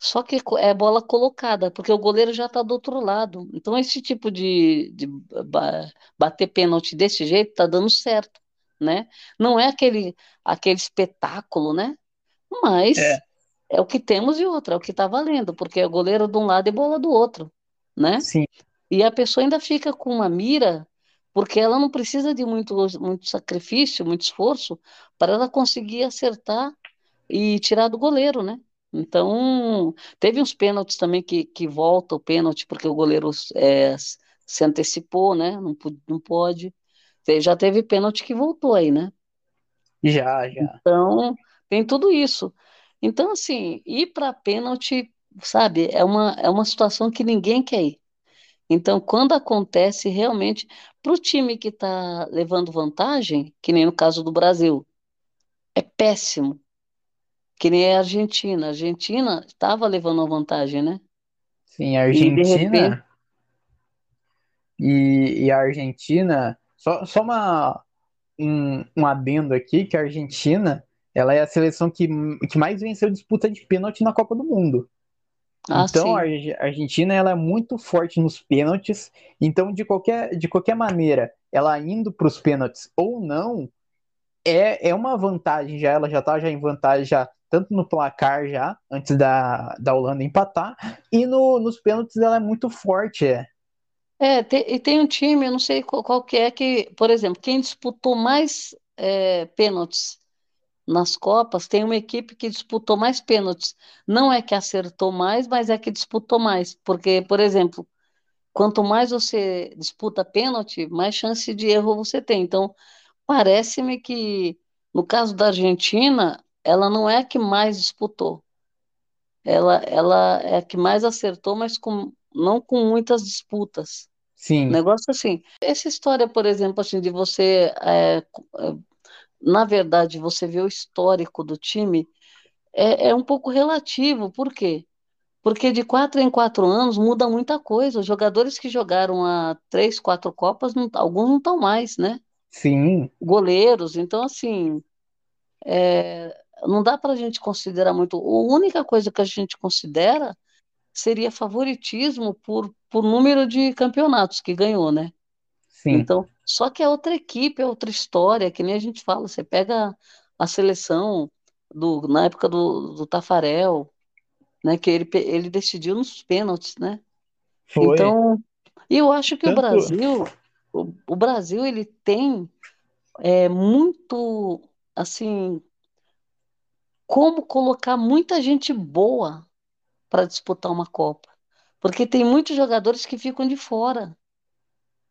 Só que é bola colocada, porque o goleiro já está do outro lado. Então, esse tipo de, de ba- bater pênalti desse jeito está dando certo, né? Não é aquele, aquele espetáculo, né? É, Mas é o que temos e outra, é o que está valendo, porque é goleiro de um lado e bola do outro, né? sim, E a pessoa ainda fica com uma mira, porque ela não precisa de muito, muito sacrifício, muito esforço, para ela conseguir acertar e tirar do goleiro, né? Então, teve uns pênaltis também que, que volta o pênalti, porque o goleiro é, se antecipou, né? Não, não pode. Já teve pênalti que voltou aí, né? já, já. Então, tem tudo isso. Então, assim, ir para pênalti, sabe, é uma, é uma situação que ninguém quer ir. Então, quando acontece realmente, para o time que está levando vantagem, que nem no caso do Brasil, é péssimo. Que nem a Argentina. A Argentina estava levando uma vantagem, né? Sim, a Argentina e, e a Argentina, só, só uma, um, um adendo aqui, que a Argentina, ela é a seleção que, que mais venceu disputa de pênalti na Copa do Mundo. ah, Então, a sim, a Argentina ela é muito forte nos pênaltis. Então, de qualquer, de qualquer maneira, ela indo para os pênaltis ou não, é, é uma vantagem já, ela já tá já em vantagem já, tanto no placar já, antes da, da Holanda empatar, e no, nos pênaltis ela é muito forte, é. É, tem, e tem um time, eu não sei qual, qual que é que, por exemplo, quem disputou mais é, pênaltis nas Copas, tem uma equipe que disputou mais pênaltis. Não é que acertou mais, mas é que disputou mais. Porque, por exemplo, quanto mais você disputa pênalti, mais chance de erro você tem. Então, parece-me que, no caso da Argentina, ela não é a que mais disputou. Ela, ela é a que mais acertou, mas com, não com muitas disputas. Sim. Negócio assim. Essa história, por exemplo, assim, de você, é, na verdade, você vê o histórico do time, é, é um pouco relativo. Por quê? Porque de quatro em quatro anos muda muita coisa. Os jogadores que jogaram há três, quatro Copas, não, alguns não estão mais, né? Sim. Goleiros. Então, assim, é, não dá para a gente considerar muito. A única coisa que a gente considera seria favoritismo por, por número de campeonatos que ganhou, né? Sim. Então, só que é outra equipe, é outra história, que nem a gente fala. Você pega a seleção do, na época do, do Tafarel, né? Que ele, ele decidiu nos pênaltis, né? Foi. Então, e eu acho que Tanto- o Brasil, o, o Brasil, ele tem é, muito, assim, como colocar muita gente boa para disputar uma Copa. Porque tem muitos jogadores que ficam de fora,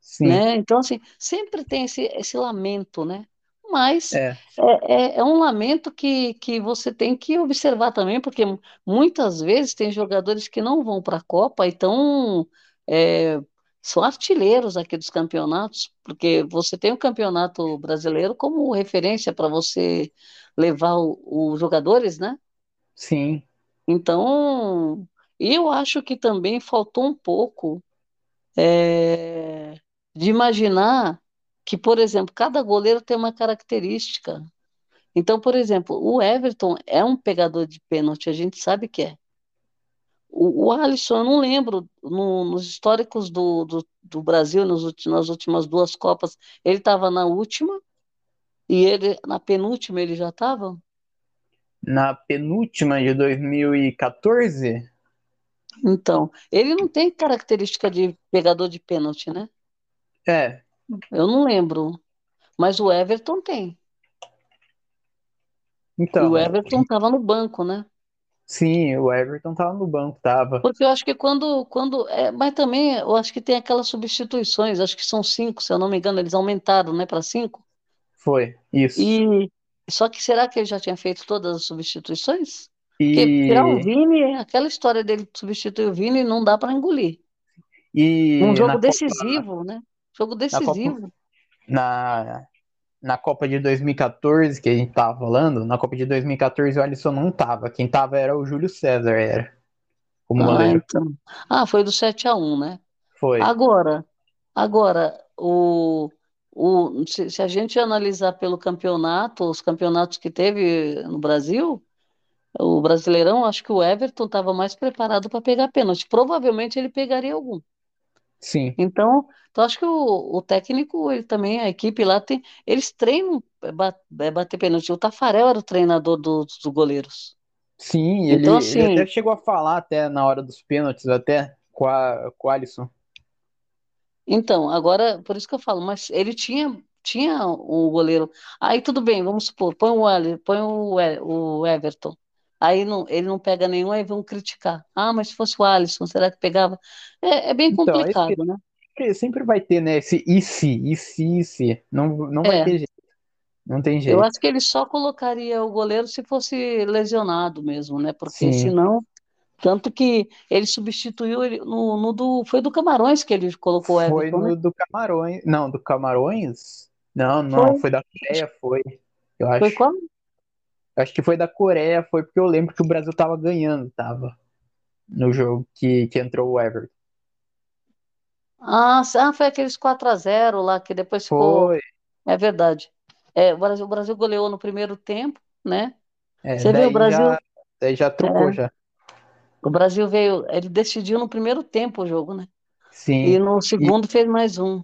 Sim. né? Então, assim, sempre tem esse, esse lamento, né? Mas É. é, é, é um lamento que, que você tem que observar também, porque muitas vezes tem jogadores que não vão para a Copa e tão, é, são artilheiros aqui dos campeonatos, porque você tem o campeonato brasileiro como referência para você levar os jogadores, né? Sim. Então, eu acho que também faltou um pouco é, de imaginar que, por exemplo, cada goleiro tem uma característica. Então, por exemplo, o Everton é um pegador de pênalti, a gente sabe que é. O, o Alisson, eu não lembro, no- nos históricos do, do, do Brasil, nos nas últimas duas Copas, ele estava na última, e ele na penúltima ele já estava? Na penúltima de 2014, Então, ele não tem característica de pegador de pênalti, né? É. Eu não lembro. Mas o Everton tem. E Então, o Everton estava no banco, né? sim, o Everton tava no banco, tava. Porque eu acho que quando, quando, é, mas também eu acho que tem aquelas substituições, acho que são cinco, se eu não me engano, eles aumentaram, né, para cinco. Foi, isso. E só que será que ele já tinha feito todas as substituições? Porque tirar o E, Vini, aquela história dele substituir o Vini, não dá para engolir. e Um jogo na Copa, decisivo, né? Jogo na Copa, decisivo. na, na Copa de 2014, que a gente tava falando, na Copa de 2014 o Alisson não tava. Quem tava era o Júlio César, era, como Ah, goleiro. então. Ah, foi do 7 a 1, né? Foi. Agora, agora o, o, se, se a gente analisar pelo campeonato, os campeonatos que teve no Brasil, o Brasileirão, acho que o Everton estava mais preparado para pegar pênalti. Provavelmente ele pegaria algum. Sim, Então, então acho que o, o técnico, ele também, a equipe lá tem, eles treinam é, ba- é, bater pênalti. O Tafarel era o treinador dos, dos goleiros. sim, ele, Então, ele até assim, chegou a falar até na hora dos pênaltis, até com, a, com o Alisson. Então, agora, por isso que eu falo, mas ele tinha, tinha um goleiro. Aí tudo bem, vamos supor, põe o, Ali- põe o, o Everton. Aí não, ele não pega nenhum, aí vão criticar. Ah, mas se fosse o Alisson, será que pegava? É, é bem Então, é complicado, né? sempre, vai ter, né? Esse e se, e se, e se. Não, não vai É, ter jeito, não tem eu jeito. acho que ele só colocaria o goleiro se fosse lesionado mesmo, né? Porque Sim, senão, tanto que ele substituiu ele no, no do, foi do Camarões que ele colocou o foi Everton, né? no do Camarões. Não, do Camarões? Não, Foi, não, foi da Coreia, foi. Eu foi acho. qual? Acho que foi da Coreia, foi porque eu lembro que o Brasil tava ganhando, tava, no jogo que, que entrou o Everton. Ah, ah, foi aqueles 4 a 0 lá que depois ficou. Foi, É verdade. É, o Brasil, o Brasil goleou no primeiro tempo, né? é, Você vê, o Brasil, já, daí já trocou é, já. o Brasil veio, ele decidiu no primeiro tempo o jogo, né? E Sim, no e segundo fez mais um.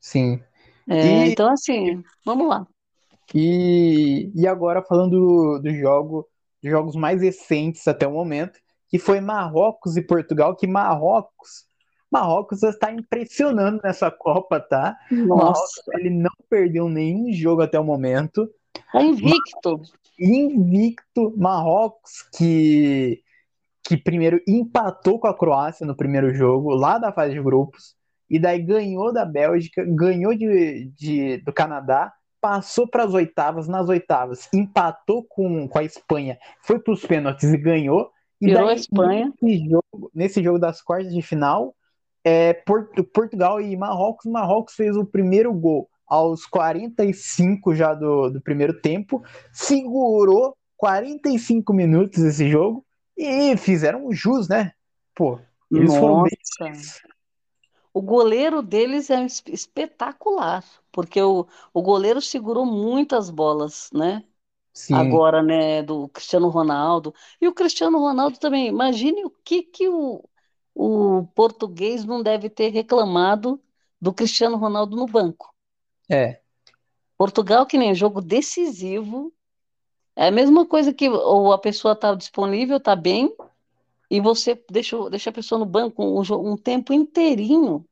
sim. É, então, assim, vamos lá. E, e agora falando do, do jogo, dos jogos mais recentes até o momento, que foi Marrocos e Portugal, que Marrocos, Marrocos está impressionando nessa Copa, tá? Nossa. Marrocos, ele não perdeu nenhum jogo até o momento. Tá invicto. Invicto, Marrocos que que primeiro empatou com a Croácia no primeiro jogo, lá da fase de grupos, e daí ganhou da Bélgica, ganhou de, de do Canadá, passou para as oitavas, nas oitavas empatou com, com a Espanha, foi para os pênaltis e ganhou. E Tirou daí, a Espanha. Nesse jogo, nesse jogo das quartas de final, é, Porto, Portugal e Marrocos, Marrocos fez o primeiro gol aos 45 já do, do primeiro tempo, segurou 45 minutos esse jogo e fizeram jus, né? Pô, eles Nossa. foram bem. O goleiro deles é es- espetacular, porque o, o goleiro segurou muitas bolas, né? Sim, Agora, né, do Cristiano Ronaldo. E o Cristiano Ronaldo também, imagine o que que o, o português não deve ter reclamado do Cristiano Ronaldo no banco. é, Portugal, que nem jogo decisivo, é a mesma coisa que ou a pessoa está disponível, está bem, e você deixa, deixa a pessoa no banco um, um tempo inteirinho.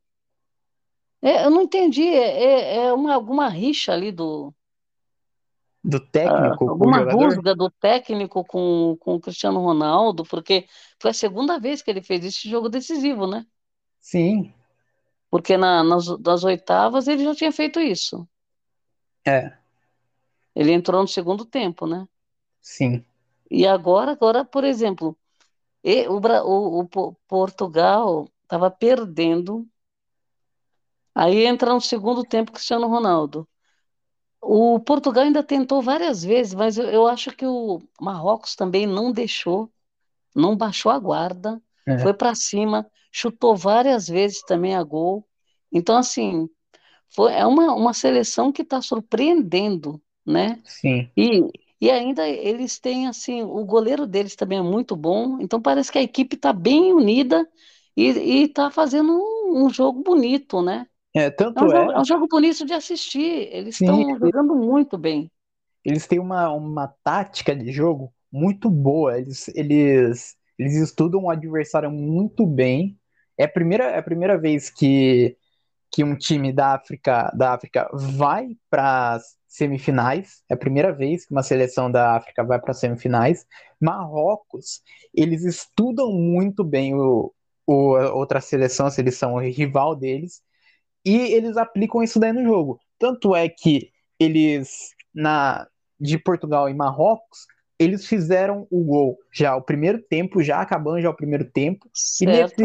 É, eu não entendi, é, é- é uma, alguma rixa ali do, do técnico o alguma rusga do técnico com, com o Cristiano Ronaldo, porque foi a segunda vez que ele fez esse jogo decisivo, né? Sim, Porque na, nas, nas oitavas ele já tinha feito isso. é, Ele entrou no segundo tempo, né? sim, E agora, agora, por exemplo, e- o, o- o Po- Portugal estava perdendo, aí entra no segundo tempo Cristiano Ronaldo. O Portugal ainda tentou várias vezes, mas eu, eu acho que o Marrocos também não deixou, não baixou a guarda, é, foi para cima, chutou várias vezes também a gol. Então, assim, foi, é uma, uma seleção que está surpreendendo, né? sim, E, e ainda eles têm, assim, o goleiro deles também é muito bom, então parece que a equipe está bem unida e está fazendo um, um jogo bonito, né? é, É um tanto jogo, é, é um jogo bonito de assistir, eles estão jogando muito bem. eles têm uma, uma tática de jogo muito boa, eles, eles, eles estudam o adversário muito bem. É a primeira, é a primeira vez que, que um time da África, da África vai para semifinais. É a primeira vez que uma seleção da África vai para semifinais. Marrocos, eles estudam muito bem o, o, a outra seleção, a seleção rival deles, e eles aplicam isso daí no jogo. Tanto é que eles, na de Portugal e Marrocos, eles fizeram o gol já o primeiro tempo, já acabando já o primeiro tempo, e Certo?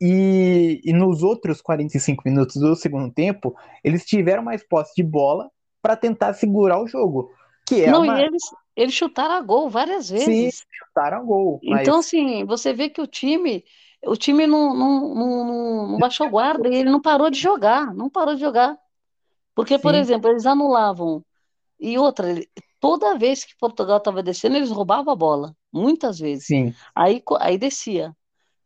e, e nos outros 45 minutos do segundo tempo, eles tiveram mais posse de bola para tentar segurar o jogo, que é Não, uma e eles, eles chutaram a gol várias sim, vezes. chutaram gol, Então, mas assim, você vê que o time, o time não, não, não, não, baixou guarda e ele não parou de jogar, não parou de jogar. Porque, por sim, exemplo, eles anulavam. E outra, ele- toda vez que Portugal estava descendo, eles roubavam a bola, muitas vezes. sim, Aí, aí descia.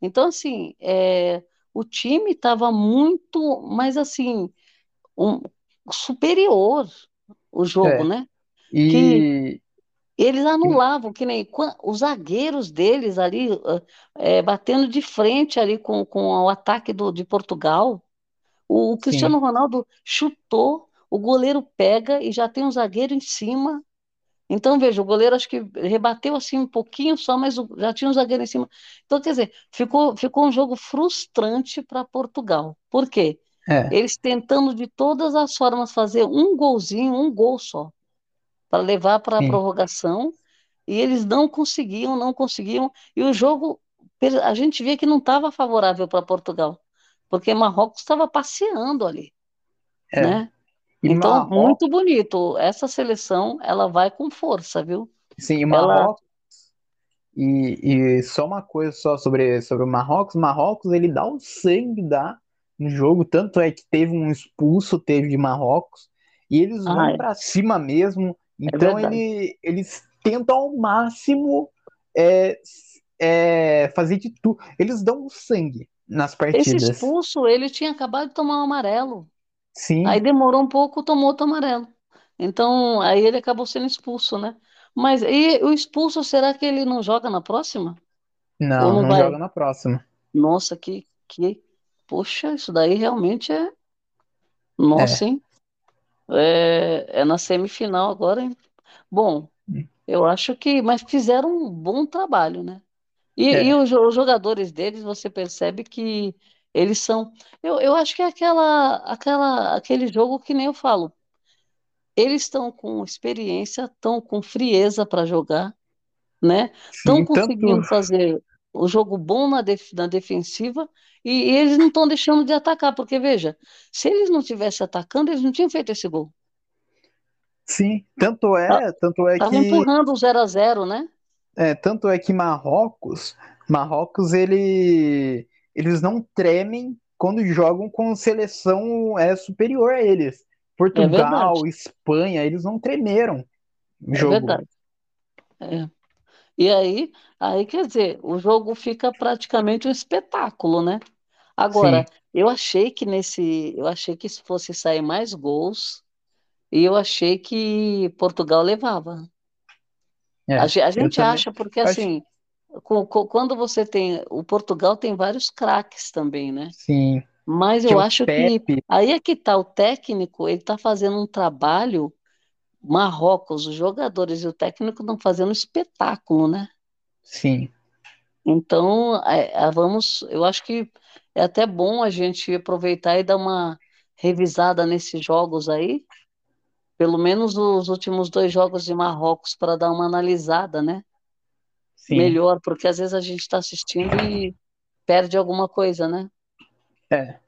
Então, assim, é, o time estava muito, mais assim, um, superior o jogo, é. né? Que E eles anulavam, que nem os zagueiros deles ali, eh, eh, batendo de frente ali com, com o ataque do, de Portugal. O, o Cristiano sim, Ronaldo chutou, o goleiro pega e já tem um zagueiro em cima. Então, veja, o goleiro acho que rebateu assim um pouquinho só, mas o- já tinha um zagueiro em cima. Então, quer dizer, ficou, ficou um jogo frustrante para Portugal. Por quê? É, Eles tentando de todas as formas fazer um golzinho, um gol só, para levar para a prorrogação, e eles não conseguiam, não conseguiam. E o jogo, a gente via que não estava favorável para Portugal, porque Marrocos estava passeando ali, é. né? E Então, Marrocos, muito bonito. Essa seleção, ela vai com força, viu? sim, e Ela, Marrocos E, e só uma coisa só sobre, sobre o Marrocos, Marrocos ele dá o sangue dá no jogo, tanto é que teve um expulso, teve de Marrocos, e eles ah, vão é, pra cima mesmo, é então verdade. ele, eles tentam ao máximo é, é, fazer de tudo, eles dão o sangue nas Esse partidas. expulso, ele tinha acabado de tomar um amarelo. Sim. Aí demorou um pouco, tomou outro amarelo. Então, aí ele acabou sendo expulso, né? Mas e o expulso, será que ele não joga na próxima? Ou Não, não não joga na próxima. Nossa, que, que... Poxa, isso daí realmente é... É. Nossa, hein? É, é na semifinal agora, hein? Bom, eu acho que... Mas fizeram um bom trabalho, né? E, e É. os, jo- os jogadores deles, você percebe que eles são... Eu, eu acho que é aquela, aquela, aquele jogo que nem eu falo. Eles estão com experiência, estão com frieza para jogar, né? Estão Sim, tanto. conseguindo fazer o jogo bom na, def- na defensiva e, e eles não estão deixando de atacar, porque veja, se eles não tivessem atacando, eles não tinham feito esse gol. Sim, tanto é, tanto é Estavam que empurrando o zero a zero, né? É, tanto é que Marrocos, Marrocos ele, eles não tremem quando jogam com seleção é, superior a eles. É Portugal, Espanha, eles não tremeram o é jogo. verdade. É. E aí, aí, quer dizer, o jogo fica praticamente um espetáculo, né? Sim, Agora, eu achei que nesse, eu achei que se fosse sair mais gols, e eu achei que Portugal levava. A, é, a eu gente também acha porque acho, assim, co- co- quando você tem, o Portugal tem vários craques também, né? sim, Mas tinha eu acho que Pepe, aí é que tá o técnico, ele tá fazendo um trabalho, Marrocos, os jogadores e o técnico estão fazendo espetáculo, né? sim, Então, é, é, vamos, eu acho que é até bom a gente aproveitar e dar uma revisada nesses jogos aí, pelo menos os últimos dois jogos de Marrocos, para dar uma analisada, né? sim, Melhor, porque às vezes a gente está assistindo e perde alguma coisa, né? é.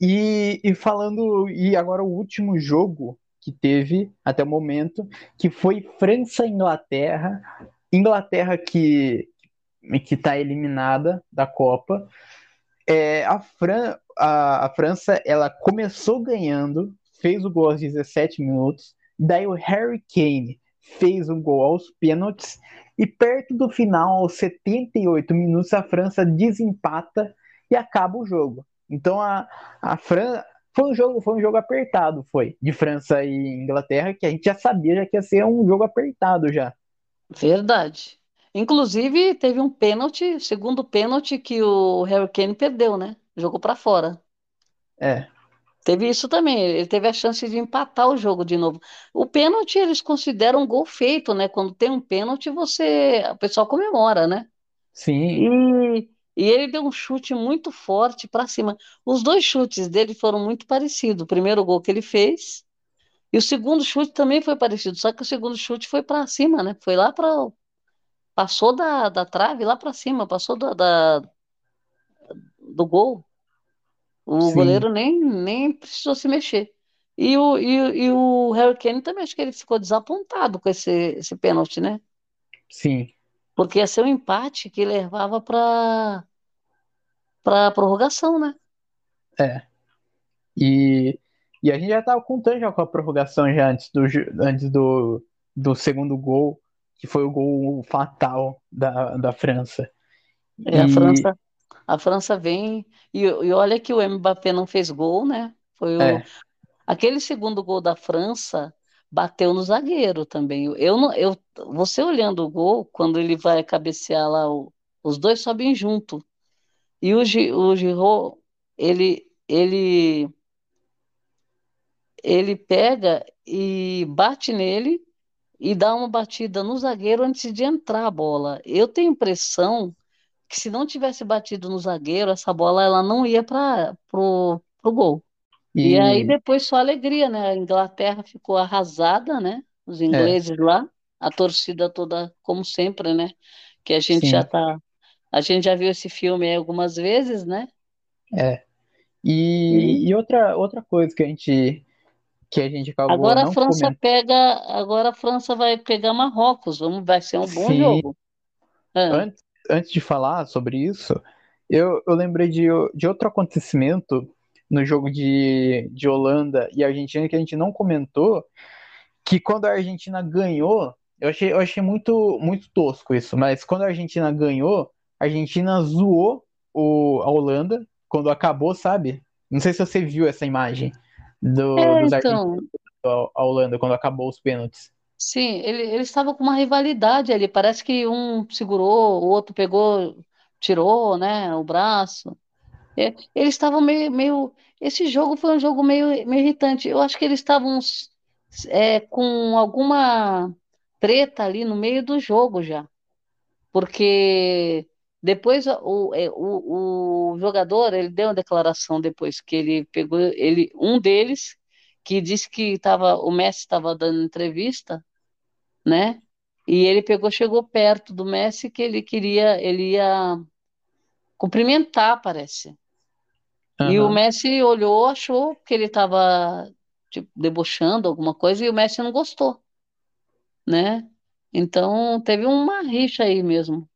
E, e falando, e agora o último jogo que teve até o momento, que foi França e Inglaterra, Inglaterra que que está eliminada da Copa. É, a, Fran a, a, França ela começou ganhando, fez o gol aos 17 minutos, daí o Harry Kane fez o gol aos pênaltis e perto do final, aos 78 minutos, a França desempata e acaba o jogo. Então a, a França foi um jogo foi um jogo apertado, foi de França e Inglaterra que a gente já sabia já que ia ser um jogo apertado já. Verdade. Inclusive, teve um pênalti, segundo pênalti, que o Harry Kane perdeu, né? Jogou para fora. É. Teve isso também, ele teve a chance de empatar o jogo de novo. O pênalti eles consideram um gol feito, né? Quando tem um pênalti, você, o pessoal comemora, né? Sim. E, e ele deu um chute muito forte para cima. Os dois chutes dele foram muito parecidos. O primeiro gol que ele fez e o segundo chute também foi parecido, só que o segundo chute foi para cima, né? Foi lá para passou da, da trave lá para cima, passou da, da- do gol. O Sim, goleiro nem, nem precisou se mexer. E o, e, e o Harry Kane também, acho que ele ficou desapontado com esse, esse pênalti, né? sim, Porque ia ser um empate que levava para para prorrogação, né? é. E, e a gente já estava contando já com a prorrogação já antes do, antes do, do segundo gol, que foi o gol fatal da, da França. E a França, a França vem e, e olha que o Mbappé não fez gol, né? Foi o, é, aquele segundo gol da França bateu no zagueiro também. Eu não, eu, você olhando o gol, quando ele vai cabecear lá, o- os dois sobem junto. E o, Gi- o ele, ele, ele pega e bate nele e dá uma batida no zagueiro antes de entrar a bola. Eu tenho impressão que se não tivesse batido no zagueiro, essa bola ela não ia para pro gol. E aí e depois só alegria, né? A Inglaterra ficou arrasada, né? Os é, ingleses lá, a torcida toda, como sempre, né? Que a gente já sim, tá, a gente já viu esse filme aí algumas vezes, né? é. E, E outra, outra coisa que a gente que a gente acabou agora a França comentando, pega, agora a França vai pegar Marrocos, vamos, vai ser um bom sim, jogo. Ah, antes, antes de falar sobre isso, eu, eu lembrei de, de outro acontecimento no jogo de, de Holanda e Argentina que a gente não comentou, que quando a Argentina ganhou, eu achei, eu achei muito, muito tosco isso, mas quando a Argentina ganhou, a Argentina zoou o, a Holanda quando acabou, sabe? Não sei se você viu essa imagem. do, É, dos então, à Holanda quando acabou os pênaltis. sim, ele, eles estavam com uma rivalidade ali. Parece que um segurou, o outro pegou, tirou, né, o braço. É, eles estavam meio, meio. Esse jogo foi um jogo meio, meio irritante. Eu acho que eles estavam é, com alguma treta ali no meio do jogo já. Porque depois o, é, o, o jogador ele deu uma declaração depois que ele pegou ele um deles que disse que tava, o Messi estava dando entrevista, né? E ele pegou, chegou perto do Messi que ele queria, ele ia cumprimentar, parece. E o. Messi olhou, achou que ele estava tipo, debochando alguma coisa e o Messi não gostou, né? Então teve uma rixa aí mesmo.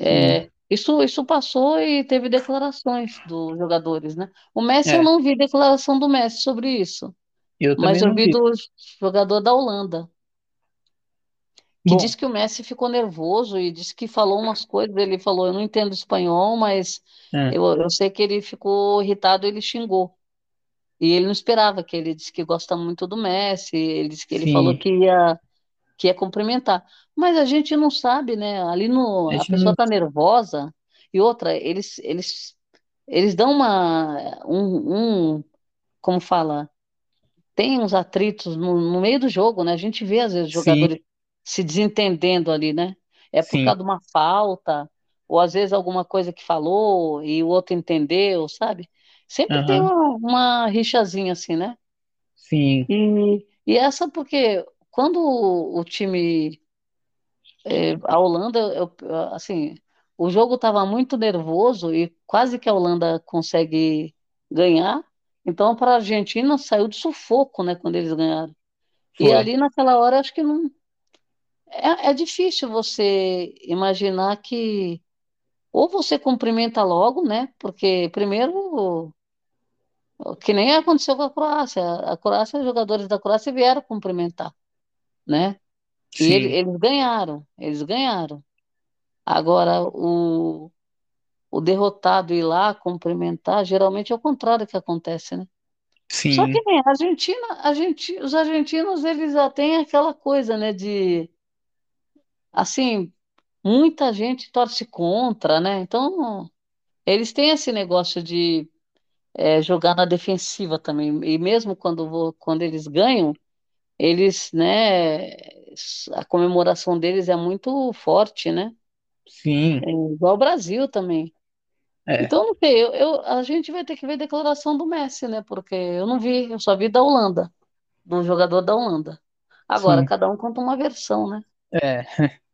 É, isso, isso passou e teve declarações dos jogadores, né? O Messi eu É, não vi declaração do Messi sobre isso, eu mas eu vi vi. do jogador da Holanda, que Bom, disse que o Messi ficou nervoso e disse que falou umas coisas. Ele falou: Eu não entendo espanhol, mas é, eu, eu sei que ele ficou irritado, ele xingou. E ele não esperava, que ele disse que gosta muito do Messi, ele disse que ele falou sim. que ia, que ia cumprimentar. Mas a gente não sabe, né? Ali no, A a pessoa não. está nervosa, e outra, eles, eles, eles dão uma, um, um, como fala, tem uns atritos no, no meio do jogo, né? A gente vê, às vezes, Sim, jogadores se desentendendo ali, né? É por sim. causa de uma falta, ou às vezes alguma coisa que falou e o outro entendeu, sabe? Sempre tem Aham. uma, uma rixazinha assim, né? Sim, E, e essa porque quando o, o time, eh, a Holanda, eu- assim, o jogo estava muito nervoso e quase que a Holanda consegue ganhar. Então, para a Argentina saiu de sufoco, né, quando eles ganharam. E foi. ali naquela hora, acho que não é, é difícil você imaginar que ou você cumprimenta logo, né? Porque primeiro, que nem aconteceu com a Croácia. A Croácia, os jogadores da Croácia vieram cumprimentar, né? E ele- Sim, eles ganharam, eles ganharam. Agora, o, o derrotado ir lá cumprimentar, geralmente é o contrário que acontece, né? Só que sim, nem a Argentina, a gente, os argentinos, eles já têm aquela coisa, né, de, assim, muita gente torce contra, né? Então, eles têm esse negócio de é, jogar na defensiva também. E mesmo quando, quando eles ganham, eles, né, a comemoração deles é muito forte, né? sim. É igual o Brasil também. É, Então, não sei, eu, eu- a gente vai ter que ver a declaração do Messi, né? Porque eu não vi, eu só vi da Holanda, do jogador da Holanda. Agora, sim. cada um conta uma versão, né? É. *laughs*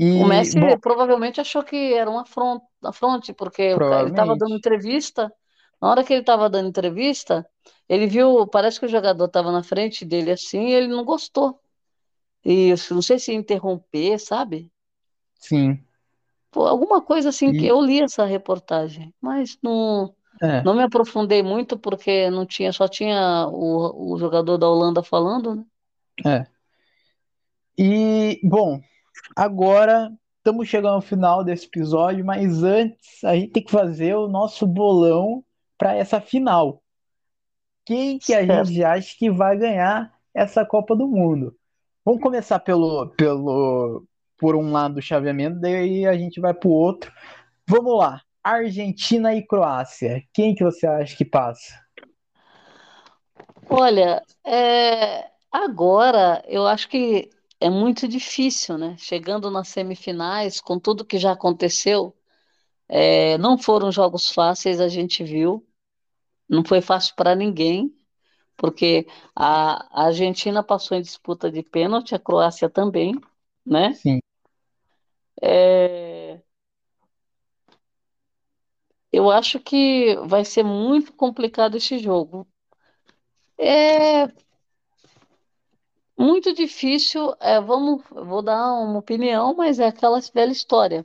O E, Messi bom, provavelmente achou que era um afronte, afronte porque o ele estava dando entrevista. Na hora que ele estava dando entrevista, ele viu, parece que o jogador estava na frente dele assim, e ele não gostou. E não sei se interromper, sabe? Sim. Pô, alguma coisa assim que E, eu li essa reportagem, mas não, é, não me aprofundei muito porque não tinha, só tinha o, o jogador da Holanda falando, né? é. E, bom, agora estamos chegando ao final desse episódio, mas antes a gente tem que fazer o nosso bolão para essa final. Quem que a Certo. gente acha que vai ganhar essa Copa do Mundo? Vamos começar pelo, pelo, por um lado do chaveamento, daí a gente vai para o outro. Vamos lá. Argentina e Croácia. Quem que você acha que passa? Olha, é, agora eu acho que é muito difícil, né? Chegando nas semifinais, com tudo que já aconteceu, é, não foram jogos fáceis, a gente viu. Não foi fácil para ninguém, porque a, a Argentina passou em disputa de pênalti, a Croácia também, né? Sim, É, eu acho que vai ser muito complicado esse jogo. É muito difícil. é, vamos, vou dar uma opinião, mas é aquela velha história.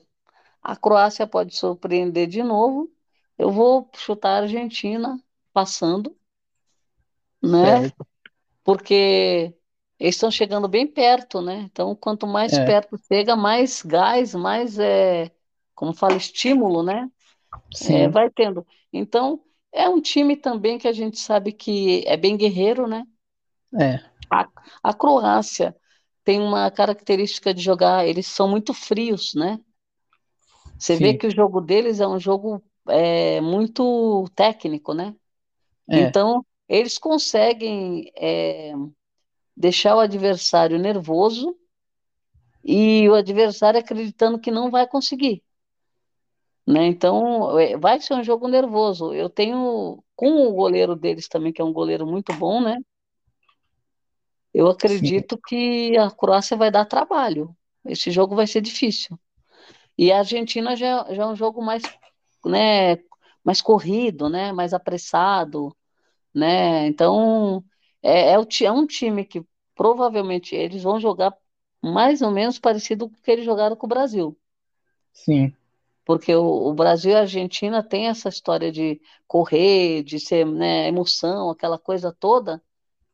A Croácia pode surpreender de novo. Eu vou chutar a Argentina passando, né? Porque eles estão chegando bem perto, né? Então, quanto mais É, perto chega, mais gás, mais é, como fala, estímulo, né? É, vai tendo. Então, é um time também que a gente sabe que é bem guerreiro, né? É. A, a Croácia tem uma característica de jogar, eles são muito frios, né? Você vê Sim. que o jogo deles é um jogo é, muito técnico, né? É. Então, eles conseguem é, deixar o adversário nervoso e o adversário acreditando que não vai conseguir. Né? Então, é, vai ser um jogo nervoso. Eu tenho, com o goleiro deles também, que é um goleiro muito bom, né? Eu acredito que a Croácia vai dar trabalho. Esse jogo vai ser difícil. E a Argentina já, já é um jogo mais, né, mais corrido, né, mais apressado, né? Então, é, é, o, é um time que provavelmente eles vão jogar mais ou menos parecido com o que eles jogaram com o Brasil. Sim. Porque o, o Brasil e a Argentina tem essa história de correr, de ser, né, emoção, aquela coisa toda.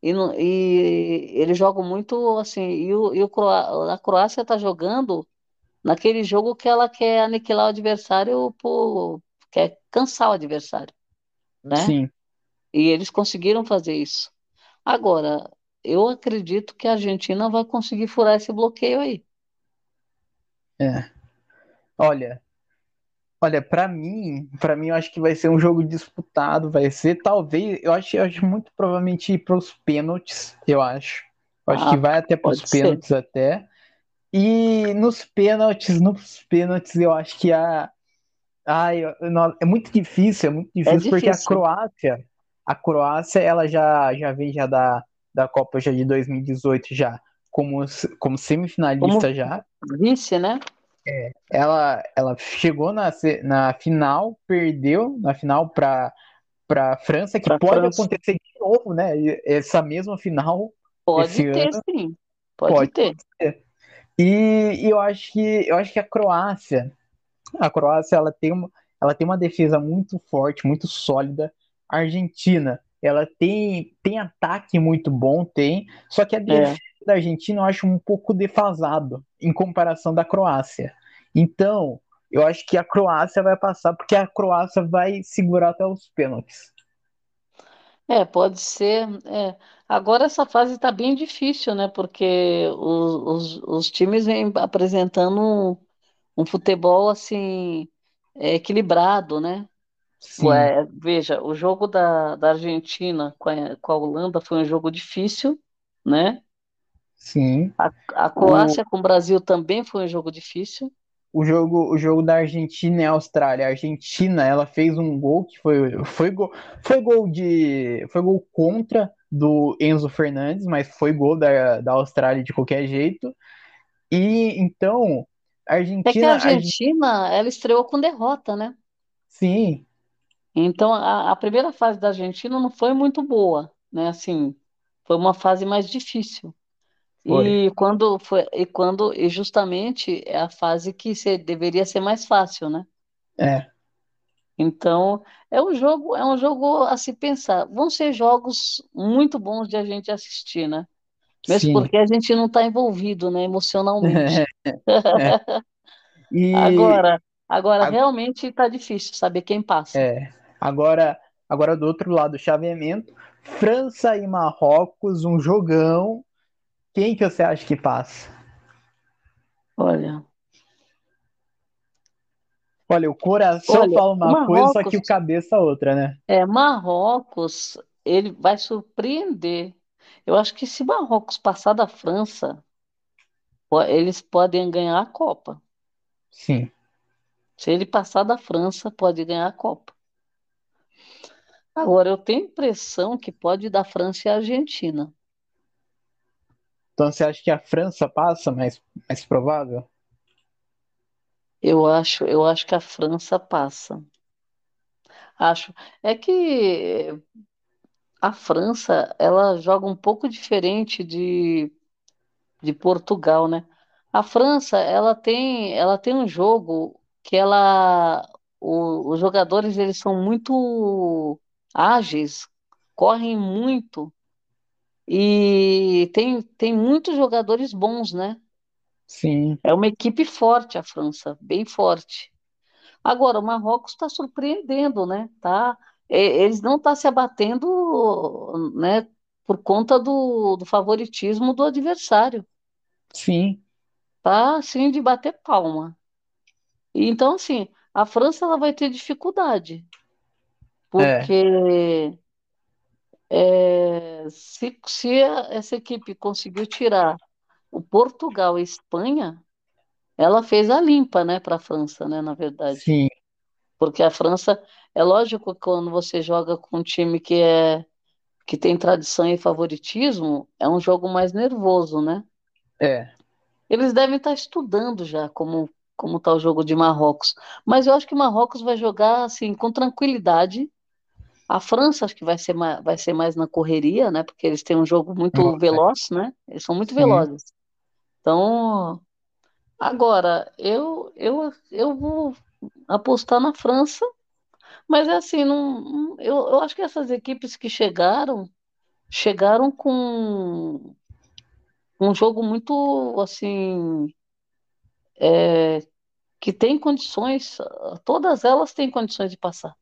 E, no, e eles jogam muito assim. E, o, e o a Croácia está jogando naquele jogo que ela quer aniquilar o adversário, por, quer cansar o adversário. Né? Sim. E eles conseguiram fazer isso. Agora, eu acredito que a Argentina vai conseguir furar esse bloqueio aí. É. Olha, olha, para mim, para mim eu acho que vai ser um jogo disputado, vai ser talvez, eu acho, eu acho muito provavelmente ir para os pênaltis, eu acho. Eu acho Ah, que vai até para os pode ser. pênaltis até. E nos pênaltis, nos pênaltis eu acho que a Ai, não, é muito difícil, é muito difícil porque a difícil. Croácia, a Croácia, ela já já vem já da, da Copa já de 2018 já como como semifinalista Como- já. Vice, né? Ela, ela chegou na, na final, perdeu na final para para França, que Pra pode França. acontecer de novo, né? Essa mesma final Pode esse ter, ano. sim. Pode, Pode. ter. E, e eu acho que eu acho que a Croácia, a Croácia ela tem uma, ela tem uma defesa muito forte, muito sólida. A Argentina, ela tem tem ataque muito bom, tem, só que a defesa da Argentina eu acho um pouco defasado em comparação da Croácia. Então, eu acho que a Croácia vai passar porque a Croácia vai segurar até os pênaltis. É, pode ser. é. Agora essa fase está bem difícil, né? Porque os, os, os times vêm apresentando um, um futebol assim é, equilibrado, né? Sim, Ué, veja, o jogo da, da Argentina com a, com a Holanda foi um jogo difícil, né? Sim. A, a Croácia com o Brasil também foi um jogo difícil. o jogo, o jogo da Argentina e Austrália. A Argentina, ela fez um gol que foi, foi gol, foi gol de, foi gol contra do Enzo Fernandes, mas foi gol da, da Austrália de qualquer jeito. E então, a É que Argentina, a a Argen- Argentina, ela estreou com derrota, né? sim, Então, a, a primeira fase da Argentina não foi muito boa, né? Assim, foi uma fase mais difícil. Foi. E quando foi, e quando, e justamente é a fase que se- deveria ser mais fácil, né? é, Então, é um jogo, é um jogo a se pensar. Vão ser jogos muito bons de a gente assistir, né? Mesmo sim. porque a gente não está envolvido, né, emocionalmente. *laughs* *laughs* E Agora, agora realmente está difícil saber quem passa. é, agora, agora do outro lado do chaveamento, França e Marrocos, um jogão. Quem que você acha que passa? Olha, Olha, o coração Olha, fala uma o coisa, só Marrocos- que o cabeça outra, né? é, Marrocos, ele vai surpreender. Eu acho que se Marrocos passar da França, eles podem ganhar a Copa. Sim. Se ele passar da França, pode ganhar a Copa. Agora, eu tenho impressão que pode dar França e Argentina. Então você acha que a França passa mais, mais provável? Eu acho, eu acho que a França passa. Acho. É que a França, ela joga um pouco diferente de, de Portugal, né? A França, ela tem, ela tem um jogo que ela, o- os jogadores, eles são muito ágeis, correm muito e tem, tem muitos jogadores bons, né? Sim, É uma equipe forte a França, bem forte. Agora, o Marrocos está surpreendendo, né? Tá? eles não estão tá se abatendo, né, por conta do, do favoritismo do adversário. Sim. Tá, assim, de bater palma. Então, assim, a França ela vai ter dificuldade, porque é. É, se, se essa equipe conseguiu tirar o Portugal e a Espanha, ela fez a limpa, né, para a França, né, na verdade. Sim. Porque a França, é lógico que quando você joga com um time que é que tem tradição e favoritismo, é um jogo mais nervoso, né? É. Eles devem estar estudando já como como está o jogo de Marrocos. Mas eu acho que Marrocos vai jogar assim com tranquilidade. A França acho que vai ser mais, vai ser mais na correria, né? Porque eles têm um jogo muito veloz, né? Eles são muito Sim. velozes. Então, agora eu eu eu vou apostar na França, mas é assim, não, eu, eu acho que essas equipes que chegaram chegaram com um jogo muito assim é, que tem condições, todas elas têm condições de passar.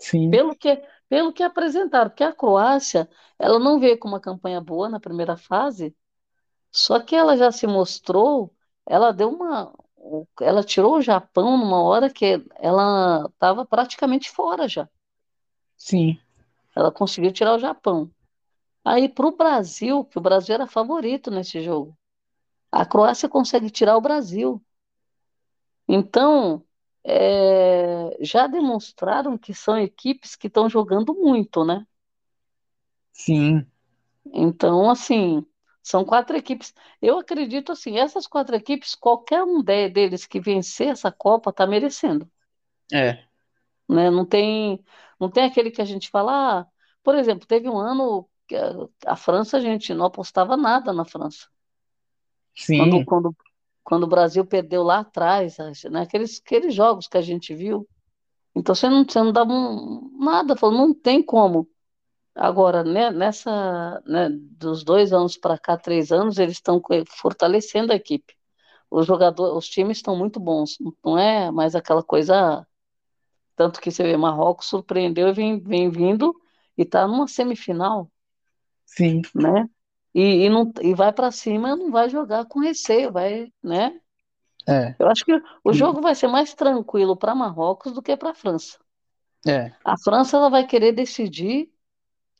Sim. Pelo que, pelo que apresentaram, porque a Croácia, ela não veio com uma campanha boa na primeira fase, só que ela já se mostrou, ela deu uma, ela tirou o Japão numa hora que ela estava praticamente fora já. Sim. Ela conseguiu tirar o Japão. Aí para o Brasil, que o Brasil era favorito nesse jogo, a Croácia consegue tirar o Brasil. Então, é, já demonstraram que são equipes que estão jogando muito, né? Sim. Então, assim, são quatro equipes. Eu acredito assim, essas quatro equipes, qualquer um deles que vencer essa Copa está merecendo. É. Né? Não tem, não tem aquele que a gente fala, ah, por exemplo, teve um ano que a, a França, a gente não apostava nada na França. Sim. Quando, quando, quando o Brasil perdeu lá atrás, né, aqueles, aqueles jogos que a gente viu. Então você não, você não dava um, nada, falou, não tem como. Agora, né, nessa, né, dos dois anos para cá, três anos, eles estão fortalecendo a equipe. Os jogadores, os times estão muito bons, não é mais aquela coisa. Tanto que você vê, Marrocos surpreendeu e vem, vem vindo e está numa semifinal. Sim. Né? E, e, não, e vai para cima, não vai jogar com receio, vai, né? É. Eu acho que o jogo vai ser mais tranquilo para Marrocos do que para a França. É. A França ela vai querer decidir,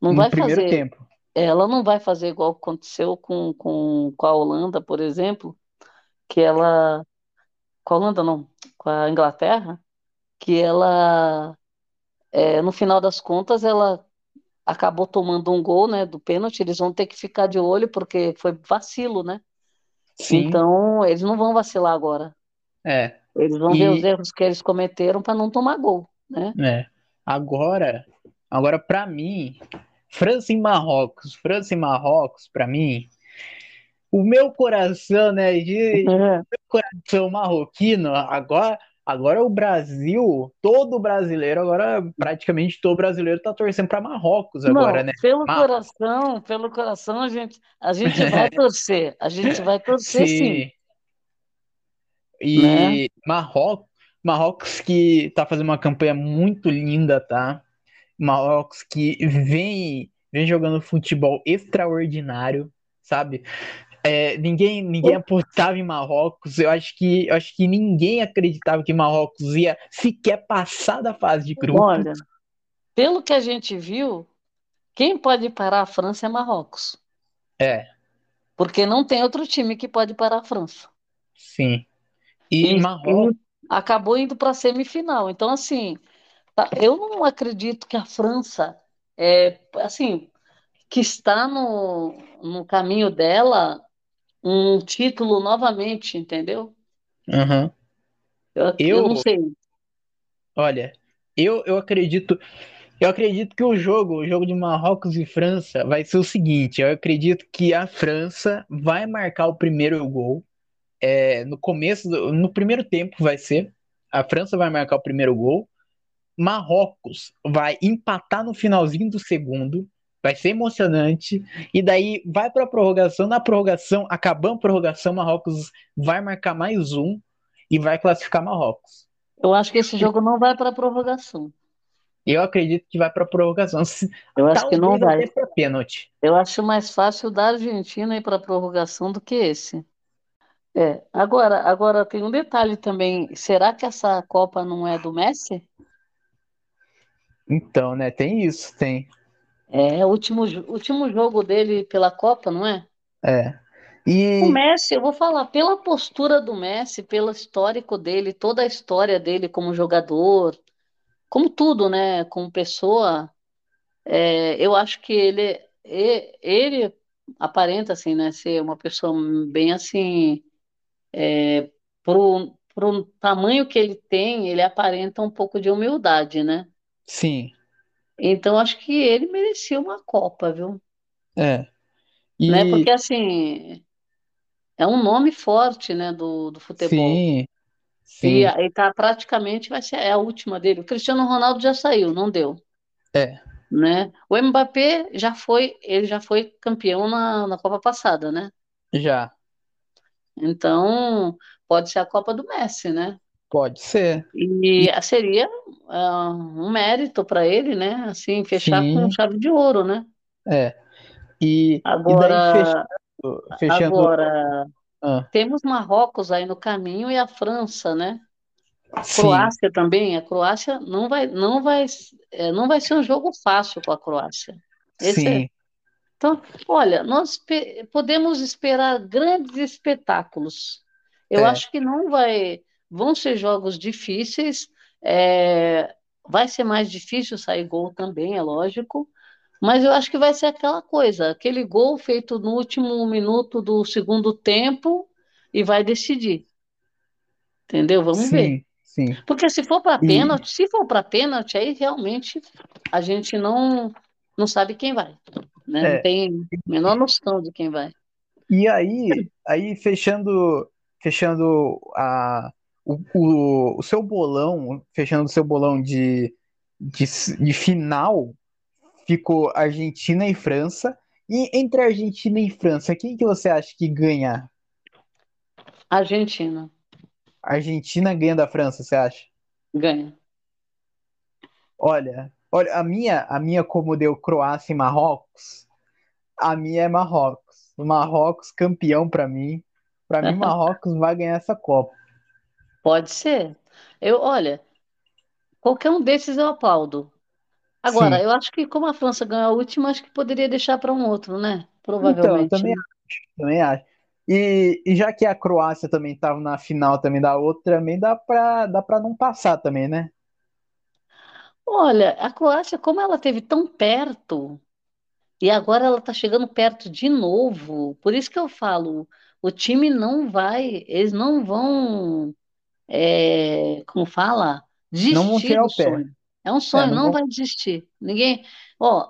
não no vai primeiro fazer, tempo. ela não vai fazer igual aconteceu com, com, com a Holanda, por exemplo, que ela, com a Holanda não, com a Inglaterra, que ela, é, no final das contas, ela acabou tomando um gol, né, do pênalti, eles vão ter que ficar de olho porque foi vacilo, né? Sim. Então, eles não vão vacilar agora. É. Eles vão E- ver os erros que eles cometeram para não tomar gol, né? É. Agora, agora para mim, França e Marrocos, França e Marrocos, para mim, o meu coração, né, de *laughs* É. coração marroquino, agora, agora o Brasil, todo brasileiro, agora praticamente todo brasileiro tá torcendo para Marrocos agora, Não, né? pelo coração, pelo coração a gente, a gente vai *laughs* torcer, a gente vai torcer sim, Sim. E Marrocos, Marrocos que tá fazendo uma campanha muito linda, tá? Marrocos que vem, vem jogando futebol extraordinário, sabe? É, ninguém, ninguém apostava em Marrocos. Eu acho que, eu acho que ninguém acreditava que Marrocos ia sequer passar da fase de grupo. Olha, pelo que a gente viu, quem pode parar a França é Marrocos, É, porque não tem outro time que pode parar a França. sim. E, E- Marrocos, acabou indo para a semifinal. Então, assim, tá, eu não acredito que a França, é, assim, que está no, no caminho dela um título novamente, entendeu? aham. Eu, eu Eu- não sei. Olha, eu, eu acredito, eu acredito que o jogo, o jogo de Marrocos e França vai ser o seguinte, eu acredito que a França vai marcar o primeiro gol, é, no começo, do- no primeiro tempo vai ser, a França vai marcar o primeiro gol, Marrocos vai empatar no finalzinho do segundo, vai ser emocionante, e daí vai para a prorrogação, na prorrogação, acabando a prorrogação, Marrocos vai marcar mais um e vai classificar Marrocos. Eu acho que esse jogo não vai para a prorrogação. Eu acredito que vai para prorrogação. Eu acho que não vai. para pênalti. Eu acho mais fácil da Argentina ir para prorrogação do que esse. É. Agora, agora tem um detalhe também. Será que essa Copa não é do Messi? Então, né? Tem isso, tem. É, o último, último jogo dele pela Copa, não é? É. E... O Messi, eu vou falar, pela postura do Messi, pelo histórico dele, toda a história dele como jogador, como tudo, né, como pessoa, é, eu acho que ele, ele aparenta, assim, né, ser uma pessoa bem, assim, é, pro, pro tamanho que ele tem, ele aparenta um pouco de humildade, né? Sim. Então, acho que ele merecia uma Copa, viu? É. E... Né? Porque, assim, é um nome forte, né, do, do futebol. Sim, sim. E, e tá praticamente vai ser é a última dele. O Cristiano Ronaldo já saiu, não deu. É. Né? O Mbappé já foi, ele já foi campeão na, na Copa passada, né? Já. Então, pode ser a Copa do Messi, né? Pode ser. E, e... seria uh, um mérito para ele, né? Assim, fechar Sim. com chave de ouro, né? É. E, Agora, e daí, fechando. Agora, ah. temos Marrocos aí no caminho e a França, né? Sim. Croácia também. A Croácia não vai, não vai, é, não vai ser um jogo fácil com a Croácia. Esse Sim. É... Então, olha, nós podemos esperar grandes espetáculos. Eu é. acho que não vai, vão ser jogos difíceis. É, vai ser mais difícil sair gol também, é lógico. Mas eu acho que vai ser aquela coisa, aquele gol feito no último minuto do segundo tempo e vai decidir. Entendeu? Vamos sim, ver. Sim. Porque se for para pênalti, e... se for para pênalti, aí realmente a gente não não sabe quem vai, né? É. Não tem a menor noção de quem vai. E aí, aí fechando fechando a o, o, o seu bolão, fechando o seu bolão de, de, de final, ficou Argentina e França. E entre Argentina e França, quem que você acha que ganha? Argentina. Argentina ganha da França, você acha? Ganha. Olha, olha, a minha, a minha como deu Croácia e Marrocos, a minha é Marrocos. Marrocos campeão para mim. Para mim *laughs* Marrocos vai ganhar essa Copa. Pode ser. Eu, olha, qualquer um desses eu aplaudo. Agora, Sim. eu acho que como a França ganhou a última, acho que poderia deixar para um outro, né? Provavelmente. Então, também acho, também acho. E, e já que a Croácia também estava na final também da outra, também dá para dá para não passar também, né? Olha, a Croácia, como ela teve tão perto, e agora ela está chegando perto de novo, por isso que eu falo, o time não vai, eles não vão, é, como fala, desistir não vão tirar o pé. Sonho. É um sonho, é, não, não vai desistir. Ninguém. Ó,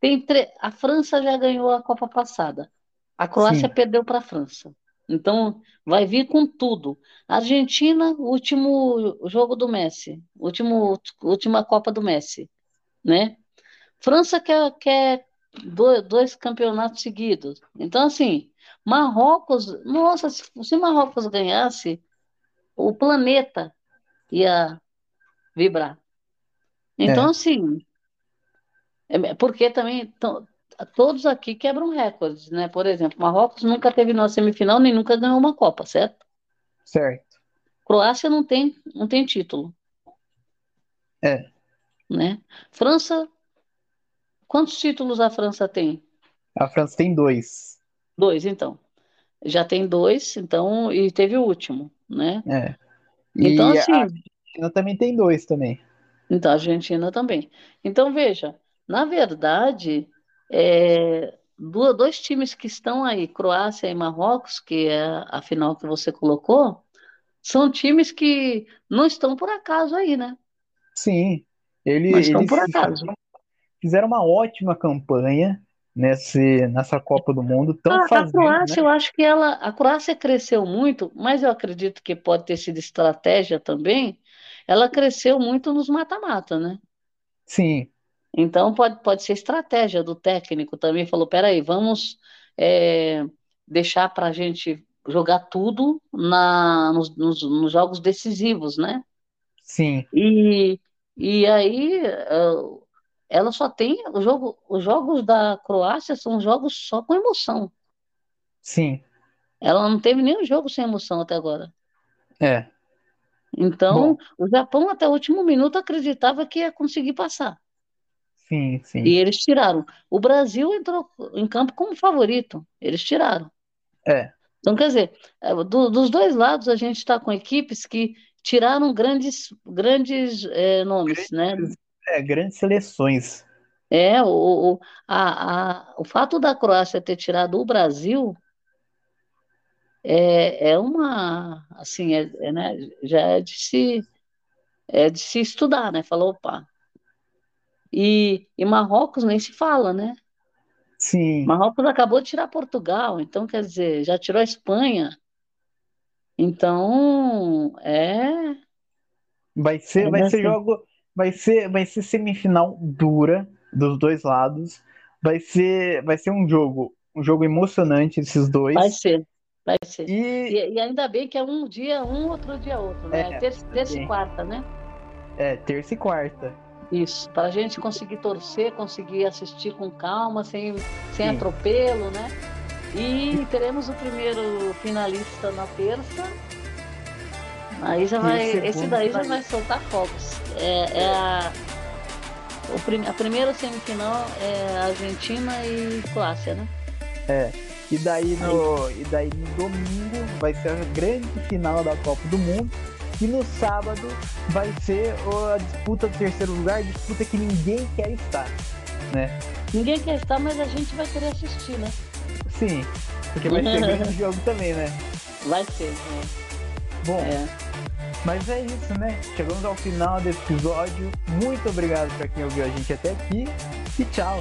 tem tre... a França já ganhou a Copa passada. A Croácia Sim. perdeu para a França. Então, vai vir com tudo. Argentina, último jogo do Messi, último, última Copa do Messi, né? França quer, quer dois, dois campeonatos seguidos. Então, assim, Marrocos, nossa, se, se Marrocos ganhasse, o planeta ia vibrar. Então, é. assim, é, porque também todos aqui quebram recordes, né? Por exemplo, Marrocos nunca teve na semifinal nem nunca ganhou uma Copa, certo? Certo. Croácia não tem, não tem título. É. Né? França, quantos títulos a França tem? A França tem dois. Dois, então. Já tem dois, então, e teve o último, né? É. E então, assim. A Argentina também tem dois também. Então, a Argentina também. Então, veja, na verdade, é, dois times que estão aí, Croácia e Marrocos, que é a final que você colocou, são times que não estão por acaso aí, né? Sim, ele, não estão eles por acaso. Fizeram uma ótima campanha nesse, nessa Copa do Mundo. Tão a, fazendo, a Croácia, né? eu acho que ela, a Croácia cresceu muito, mas eu acredito que pode ter sido estratégia também, ela cresceu muito nos mata-mata, né? Sim. Então pode, pode ser estratégia do técnico também. Falou: peraí, vamos é, deixar para a gente jogar tudo na, nos, nos, nos, jogos decisivos, né? Sim. E, E aí ela só tem o jogo, os jogos da Croácia são jogos só com emoção. Sim. Ela não teve nenhum jogo sem emoção até agora. É. Então, Bom. o Japão até o último minuto acreditava que ia conseguir passar. Sim, sim. E eles tiraram. O Brasil entrou em campo como favorito. Eles tiraram. É. Então, quer dizer, é, do, dos dois lados a gente está com equipes que tiraram grandes, grandes é, nomes, né? Grandes? É, grandes seleções. É, o, o, a, a, o fato da Croácia ter tirado o Brasil é, é uma, assim, é, é, né, já é de se, é de se estudar, né? Falou, opa. E, e Marrocos nem se fala, né? Sim. Marrocos acabou de tirar Portugal, então quer dizer, já tirou a Espanha. Então, é. Vai ser, é vai ser jogo, vai ser, vai ser semifinal dura dos dois lados. Vai ser, vai ser um jogo, um jogo emocionante esses dois. Vai ser, vai ser. E, e, e ainda bem que é um dia um, outro dia outro, né? É, terça, terça e quarta, né? É, terça e quarta. Isso, para a gente conseguir torcer, conseguir assistir com calma, sem, sem atropelo, né? E teremos o primeiro finalista na terça. Aí já vai. Esse daí já vai soltar fogos. É, é a, o prim, a primeira semifinal é Argentina e Croácia, né? É. E daí no, e daí no domingo vai ser a grande final da Copa do Mundo. E no sábado vai ser a disputa do terceiro lugar, disputa que ninguém quer estar, né? Ninguém quer estar, mas a gente vai querer assistir, né? Sim, porque vai ser *laughs* grande jogo também, né? Vai ser, né? Bom, é. Mas é isso, né? Chegamos ao final desse episódio. Muito obrigado para quem ouviu a gente até aqui e tchau!